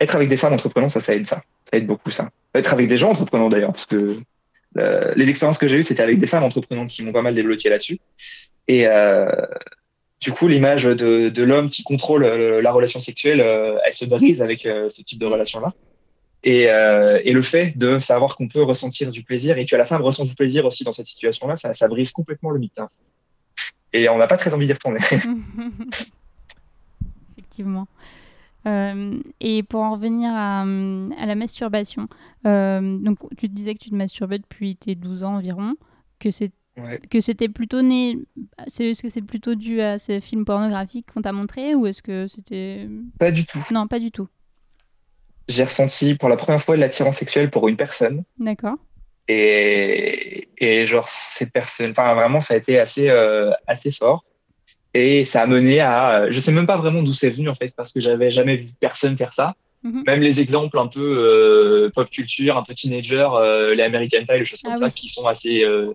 S1: être avec des femmes entreprenants, ça, ça aide ça. Ça aide beaucoup ça. Être avec des gens entreprenants d'ailleurs, parce que euh, les expériences que j'ai eues, c'était avec des femmes entreprenantes qui m'ont pas mal débloqué là-dessus. Et euh, du coup, l'image de, de l'homme qui contrôle euh, la relation sexuelle, euh, elle se brise avec euh, ce type de relation-là. Et, euh, et le fait de savoir qu'on peut ressentir du plaisir et que la femme ressent du plaisir aussi dans cette situation-là, ça, ça brise complètement le mythe. hein. Et on n'a pas très envie d'y retourner.
S2: Effectivement. Euh, et pour en revenir à, à la masturbation, euh, donc tu te disais que tu te masturbais depuis tes 12 ans environ, que c'est
S1: Ouais.
S2: que c'était plutôt né. c'est- Est-ce que c'est plutôt dû à ces films pornographiques qu'on t'a montré ou est-ce que c'était.
S1: Pas du tout.
S2: Non, pas du tout.
S1: J'ai ressenti pour la première fois de l'attirance sexuelle pour une personne.
S2: D'accord.
S1: Et, et genre, cette personne, enfin, vraiment, ça a été assez, euh, assez fort. Et ça a mené à, je sais même pas vraiment d'où c'est venu, en fait, parce que j'avais jamais vu personne faire ça.
S2: Mhm.
S1: Même les exemples un peu euh, pop culture, un peu teenager, euh, les American Pie, les choses comme
S2: Ah
S1: ça,
S2: oui.
S1: qui sont assez, euh,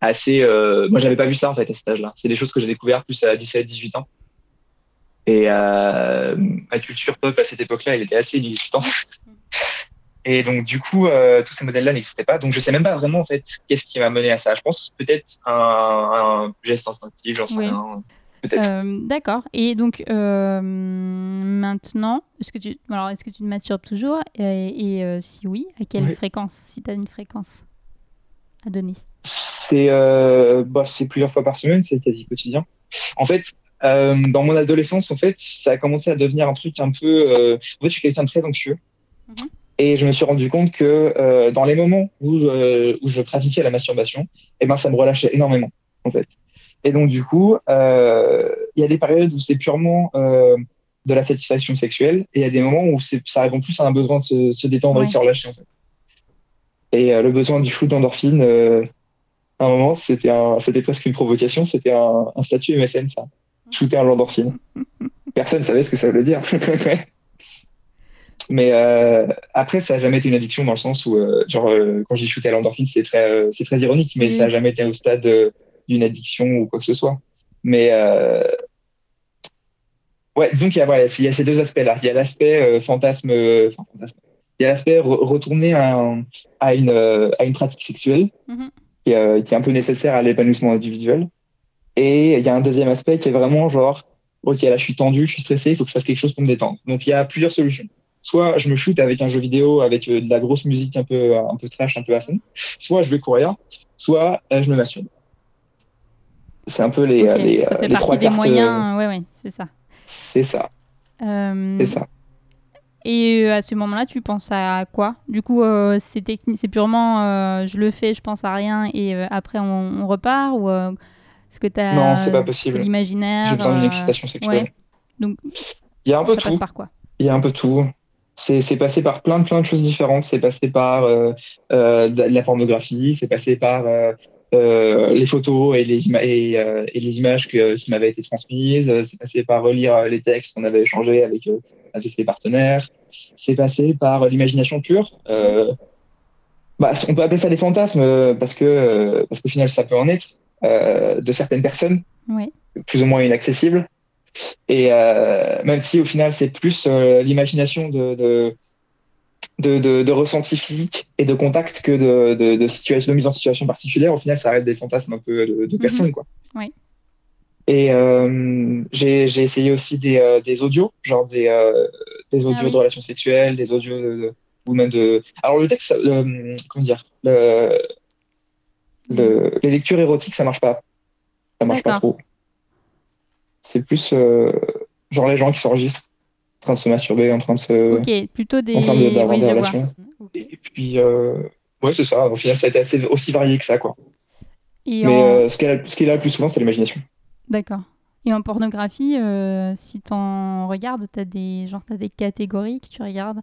S1: assez. euh, moi, j'avais pas vu ça en fait à cet âge-là. C'est des choses que j'ai découvert plus à 17-18 ans. Et euh, ma culture pop à cette époque-là, elle était assez inexistante. Et donc, du coup, euh, tous ces modèles-là n'existaient pas. Donc, je sais même pas vraiment en fait qu'est-ce qui m'a mené à ça. Je pense peut-être un, un geste instinctif, j'en sais
S2: Oui.
S1: rien.
S2: Euh, D'accord. Et donc euh, maintenant, est-ce que tu, alors est-ce que tu te masturbes toujours? Et, et, euh, si oui, à quelle
S1: Oui.
S2: fréquence Si tu as une fréquence à donner?
S1: C'est bah, c'est plusieurs fois par semaine, c'est quasi quotidien. En fait, dans mon adolescence, en fait, ça a commencé à devenir un truc un peu. En fait, je suis quelqu'un de très anxieux.
S2: Mhm.
S1: Et je me suis rendu compte que dans les moments où, où je pratiquais la masturbation, eh ben, ça me relâchait énormément, en fait. Et donc, du coup, euh, il y a des périodes où c'est purement euh, de la satisfaction sexuelle, et il y a des moments où ça répond plus à un besoin de se, se détendre
S2: Ouais.
S1: et de se relâcher, en fait. Et euh, le besoin du shoot d'endorphine, à un moment, c'était un, presque une provocation, c'était un, un statut MSN, ça. Shooter à l'endorphine. Personne savait ce que ça voulait dire. Mais euh, après, ça n'a jamais été une addiction dans le sens où, euh, genre, euh, quand j'ai shooté à l'endorphine, c'est très, c'est très ironique, mais ça n'a jamais été au stade d'une addiction ou quoi que ce soit. Mais euh, ouais, disons qu'il y a, voilà, il y a ces deux aspects-là. Il y a l'aspect euh, fantasme, euh, enfin, fantasme. Il y a l'aspect re- retourner à, un- à, une, euh, à une pratique sexuelle
S2: Mhm.
S1: qui, est, qui est un peu nécessaire à l'épanouissement individuel. Et il y a un deuxième aspect qui est vraiment genre, ok, là je suis tendu, je suis stressé, il faut que je fasse quelque chose pour me détendre. Donc il y a plusieurs solutions. Soit je me shoot avec un jeu vidéo avec de la grosse musique un peu, un peu trash, un peu à fond. Soit je vais courir, soit je me masturbe. C'est un peu les,
S2: Ok,
S1: euh, les,
S2: ça
S1: euh,
S2: fait
S1: les trois
S2: partie des
S1: cartes, euh,
S2: moyens. Ouais, ouais, c'est ça.
S1: C'est ça,
S2: Euh,
S1: c'est ça.
S2: Et à ce moment-là, tu penses à quoi? Du coup, euh, c'est purement euh, je le fais, je pense à rien et après on, on repart ou est-ce que t'as
S1: Non, c'est pas possible.
S2: L'imaginaire.
S1: J'ai besoin d'une excitation sexuelle.
S2: ouais. Donc
S1: Il y a un peu
S2: ça passe
S1: tout.
S2: par quoi?
S1: Il y a un peu tout. C'est passé par plein de plein de choses différentes. C'est passé par euh, euh, de la pornographie, c'est passé par euh, les photos et les, et, euh, et les images que, qui m'avaient été transmises. Euh, C'est passé par relire euh, les textes qu'on avait échangés avec, euh, avec les partenaires. C'est passé par euh, l'imagination pure. Euh, bah, on peut appeler ça des fantasmes euh, parce que euh, parce qu'au final ça peut en être euh, de certaines personnes plus ou moins inaccessible. Et euh, même si au final c'est plus euh, l'imagination de, de, de, de, de ressenti physique et de contact que de, de, de, situation, de mise en situation particulière, au final ça reste des fantasmes un peu de, de personnes. Quoi.
S2: Oui.
S1: Et euh, j'ai essayé aussi des, euh, des audios, genre des, euh, des audios
S2: Ah oui.
S1: de relations sexuelles, des audios de, ou même de. Alors le texte, le- comment dire, le, le, les lectures érotiques, ça marche pas. Ça marche pas trop. C'est plus genre les gens qui s'enregistrent en train de se masturber, en train de se,
S2: Ok, plutôt des.
S1: en train de-
S2: oui,
S1: des relations. Et puis euh, ouais, c'est ça. Au final, ça a été assez aussi varié que ça, quoi.
S2: Et
S1: Mais
S2: en-
S1: euh, ce qui est là- ce qui est là le plus souvent, c'est l'imagination.
S2: D'accord. Et en pornographie, euh, si t'en regardes, t'as des genre t'as des catégories que tu regardes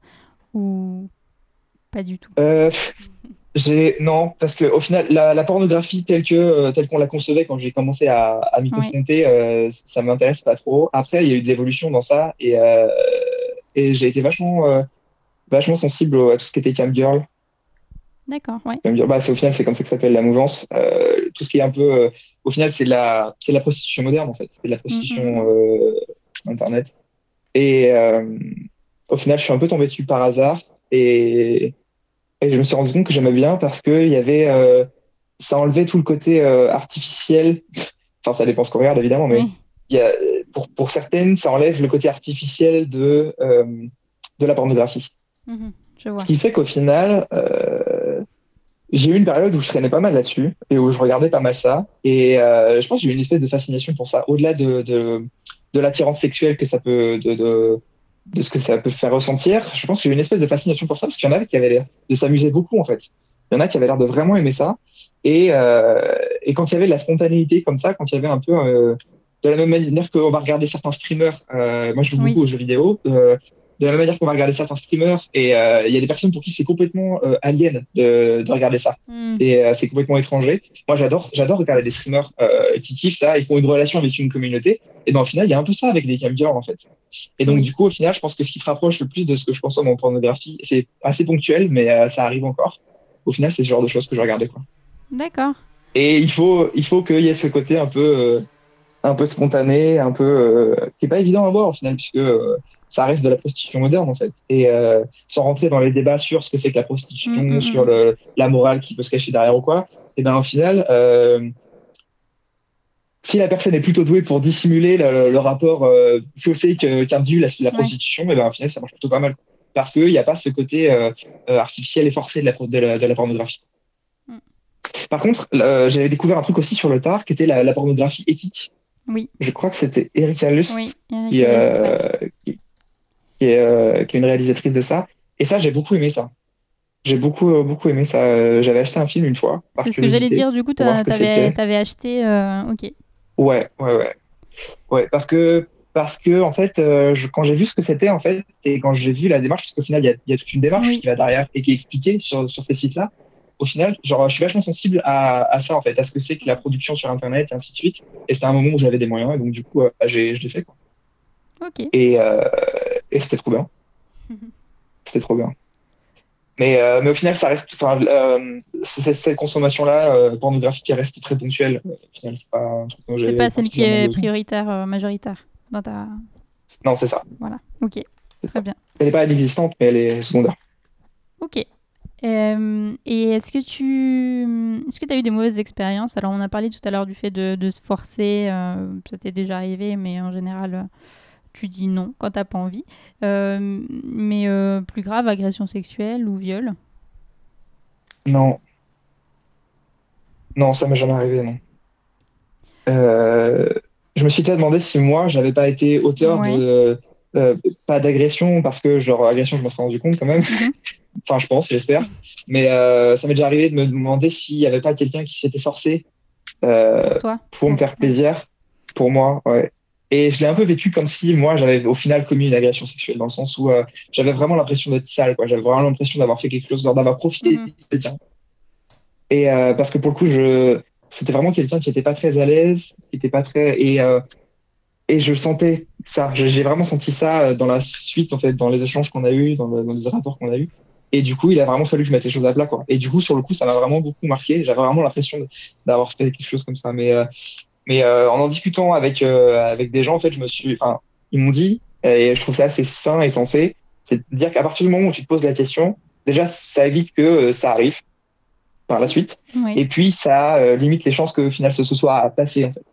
S2: ou pas du tout?
S1: Non parce que au final la, la pornographie telle que euh, telle qu'on la concevait quand j'ai commencé à, à m'y
S2: Oui.
S1: confronter euh, ça m'intéresse pas trop. Après il y a eu de l'évolution dans ça et euh, et j'ai été vachement euh, vachement sensible à tout ce qui était cam girl
S2: D'accord, ouais.
S1: Bah c'est au final c'est comme ça que s'appelle la mouvance. Tout ce qui est un peu au final c'est la c'est la prostitution moderne en fait. C'est la prostitution internet. Et au final je suis un peu tombé dessus par hasard et et je me suis rendu compte que j'aimais bien parce que il y avait, euh, ça enlevait tout le côté euh, artificiel. Enfin, ça dépend ce qu'on regarde évidemment, mais
S2: Oui.
S1: il y a, pour, pour certaines, ça enlève le côté artificiel de, euh, de la pornographie.
S2: Mhm, je vois.
S1: Ce qui fait qu'au final, j'ai eu une période où je traînais pas mal là-dessus et où je regardais pas mal ça. Et je pense que j'ai eu une espèce de fascination pour ça, au-delà de, de, de l'attirance sexuelle que ça peut, de, de, de ce que ça peut faire ressentir. Je pense que j'ai eu une espèce de fascination pour ça parce qu'il y en avait qui avaient l'air de s'amuser beaucoup en fait. Il y en a qui avaient l'air de vraiment aimer ça. Et, euh, et quand il y avait de la spontanéité comme ça, quand il y avait un peu euh, de la même manière qu'on va regarder certains streamers, euh, moi je joue
S2: Oui.
S1: beaucoup aux jeux vidéo, euh, de la même manière qu'on va regarder certains streamers, et euh, il y a des personnes pour qui c'est complètement euh, alien de, de regarder ça.
S2: Hmm.
S1: C'est euh, c'est complètement étranger. Moi, j'adore, j'adore regarder des streamers qui kiffent ça et qui ont une relation avec une communauté. Et ben, au final, il y a un peu ça avec des camgirls, en fait. Et donc,
S2: Oui.
S1: du coup, au final, je pense que ce qui se rapproche le plus de ce que je consomme en pornographie, c'est assez ponctuel, mais ça arrive encore. Au final, c'est ce genre de choses que je regardais, quoi.
S2: D'accord.
S1: Et il faut, il faut qu'il y ait ce côté un peu, un peu spontané, un peu, qui est pas évident à voir, au final, puisque ça reste de la prostitution moderne, en fait. Et euh, sans rentrer dans les débats sur ce que c'est que la prostitution,
S2: Mm, mm,
S1: sur
S2: mm.
S1: le, la morale qui peut se cacher derrière ou quoi, et ben au final, euh, si la personne est plutôt douée pour dissimuler le, le rapport euh, faussé qu'induit la, la
S2: Ouais.
S1: prostitution, et ben au final, ça marche plutôt pas mal. Parce qu'il n'y a pas ce côté euh, artificiel et forcé de la, pro- de la, de la pornographie. Par contre, j'avais découvert un truc aussi sur le tard, qui était la, pornographie éthique.
S2: Oui.
S1: Je crois que c'était
S2: Oui. Eric
S1: qui, euh,
S2: ouais.
S1: qui, qui est, euh, qui est une réalisatrice de ça. Et ça, j'ai beaucoup aimé ça. J'ai beaucoup, euh, beaucoup aimé ça. Euh, J'avais acheté un film une fois.
S2: C'est ce que j'allais dire. Du coup,
S1: c'était.
S2: t'avais acheté. Ok.
S1: Ouais, ouais, ouais. Ouais, parce que, parce que en fait, euh, je, quand j'ai vu ce que c'était, en fait, et quand j'ai vu la démarche, parce qu'au final, il y a, il y a toute une démarche
S2: Oui.
S1: qui va derrière et qui est expliquée sur, sur ces sites-là. Au final, genre, je suis vachement sensible à, à ça, en fait, à ce que c'est que la production sur Internet et ainsi de suite. Et c'était un moment où j'avais des moyens, et donc, du coup, euh, je l'ai fait, quoi.
S2: Ok.
S1: Et, euh, et c'était trop bien. C'était trop bien. Mais, euh, mais au final, ça reste. Enfin, euh, cette consommation-là, euh, pornographique, qui reste très ponctuelle. Au final, c'est pas un truc dont
S2: C'est pas celle qui est prioritaire, euh, majoritaire dans ta.
S1: Non, c'est ça.
S2: Voilà. Ok.
S1: C'est
S2: Très bien.
S1: Elle n'est pas inexistante, mais elle est secondaire.
S2: Ok. Euh, et est-ce que tu est-ce que tu as eu des mauvaises expériences? Alors, on a parlé tout à l'heure du fait de, de se forcer. euh, ça t'est déjà arrivé, mais en général, euh, tu dis non quand t'as pas envie. Euh, mais euh, plus grave, agression sexuelle ou viol?
S1: Non. Non, ça m'est jamais arrivé, non. Euh, je me suis demandé si moi, j'avais pas été auteur
S2: Ouais.
S1: de. pas d'agression, parce que, genre, agression, je m'en serais rendu compte quand même.
S2: Mhm.
S1: enfin, je pense, j'espère. Mais ça m'est déjà arrivé de me demander s'il y avait pas quelqu'un qui s'était forcé
S2: pour toi
S1: pour me faire plaisir, pour moi, ouais. Et je l'ai un peu vécu comme si moi j'avais au final commis une agression sexuelle, dans le sens où euh, j'avais vraiment l'impression d'être sale, quoi. J'avais vraiment l'impression d'avoir fait quelque chose, d'avoir profité quelqu'un. Et euh, parce que pour le coup, je, c'était vraiment quelqu'un qui était pas très à l'aise, qui était pas très, et euh, et je sentais ça. J'ai vraiment senti ça euh, dans la suite, en fait, dans les échanges qu'on a eus, dans, le- dans les rapports qu'on a eus. Et du coup, il a vraiment fallu que je mette les choses à plat, quoi. Et du coup, sur le coup, ça m'a vraiment beaucoup marqué. J'avais vraiment l'impression d'avoir fait quelque chose comme ça. Mais, euh, mais euh, en en discutant avec, euh, avec des gens, en fait, je me suis, enfin, ils m'ont dit, et je trouve ça assez sain et sensé, c'est de dire qu'à partir du moment où tu te poses la question, déjà, ça évite que euh, ça arrive par la suite.
S2: Oui.
S1: Et puis, ça limite les chances qu'au final, ce soit à passer, en fait.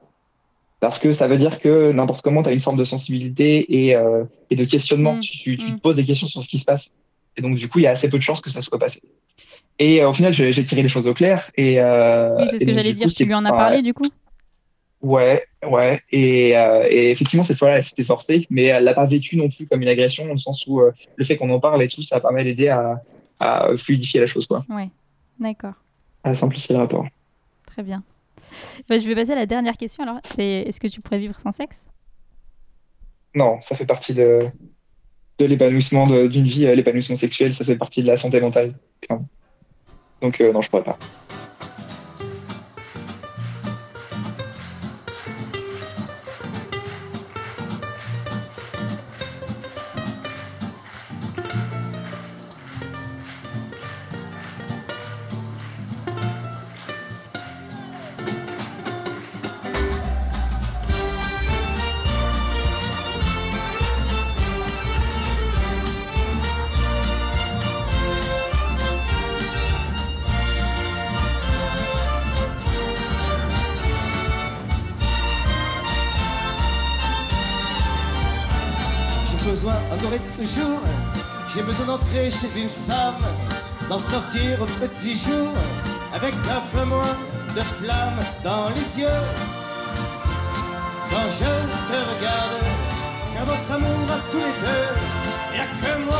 S1: Parce que ça veut dire que n'importe comment, tu as une forme de sensibilité et, et de questionnement.
S2: Mm.
S1: Tu, tu, tu
S2: Mm.
S1: te poses des questions sur ce qui se passe. Et donc, du coup, il y a assez peu de chances que ça soit passé. Et euh, au final, j'ai tiré les choses au clair. Et, euh,
S2: Oui, c'est ce que j'allais dire.
S1: coup,
S2: Tu lui en as parlé du coup?
S1: Ouais, ouais. Et, euh, et effectivement, cette fois-là, elle s'était forcée, mais elle l'a pas vécu non plus comme une agression, dans le sens où euh, le fait qu'on en parle et tout, ça a pas mal aidé à, à fluidifier la chose, quoi,
S2: Ouais. D'accord.
S1: à simplifier le rapport.
S2: Très bien. Bah, je vais passer à la dernière question alors. C'est est-ce que tu pourrais vivre sans sexe?
S1: Non, ça fait partie de, de l'épanouissement d'une vie, euh, l'épanouissement sexuel, ça fait partie de la santé mentale. Donc, euh, non, je pourrais pas.
S3: Chez une femme, d'en sortir au petit jour, avec un peu moins de flamme dans les yeux. Quand je te regarde, car notre amour à tous les deux, y a que moi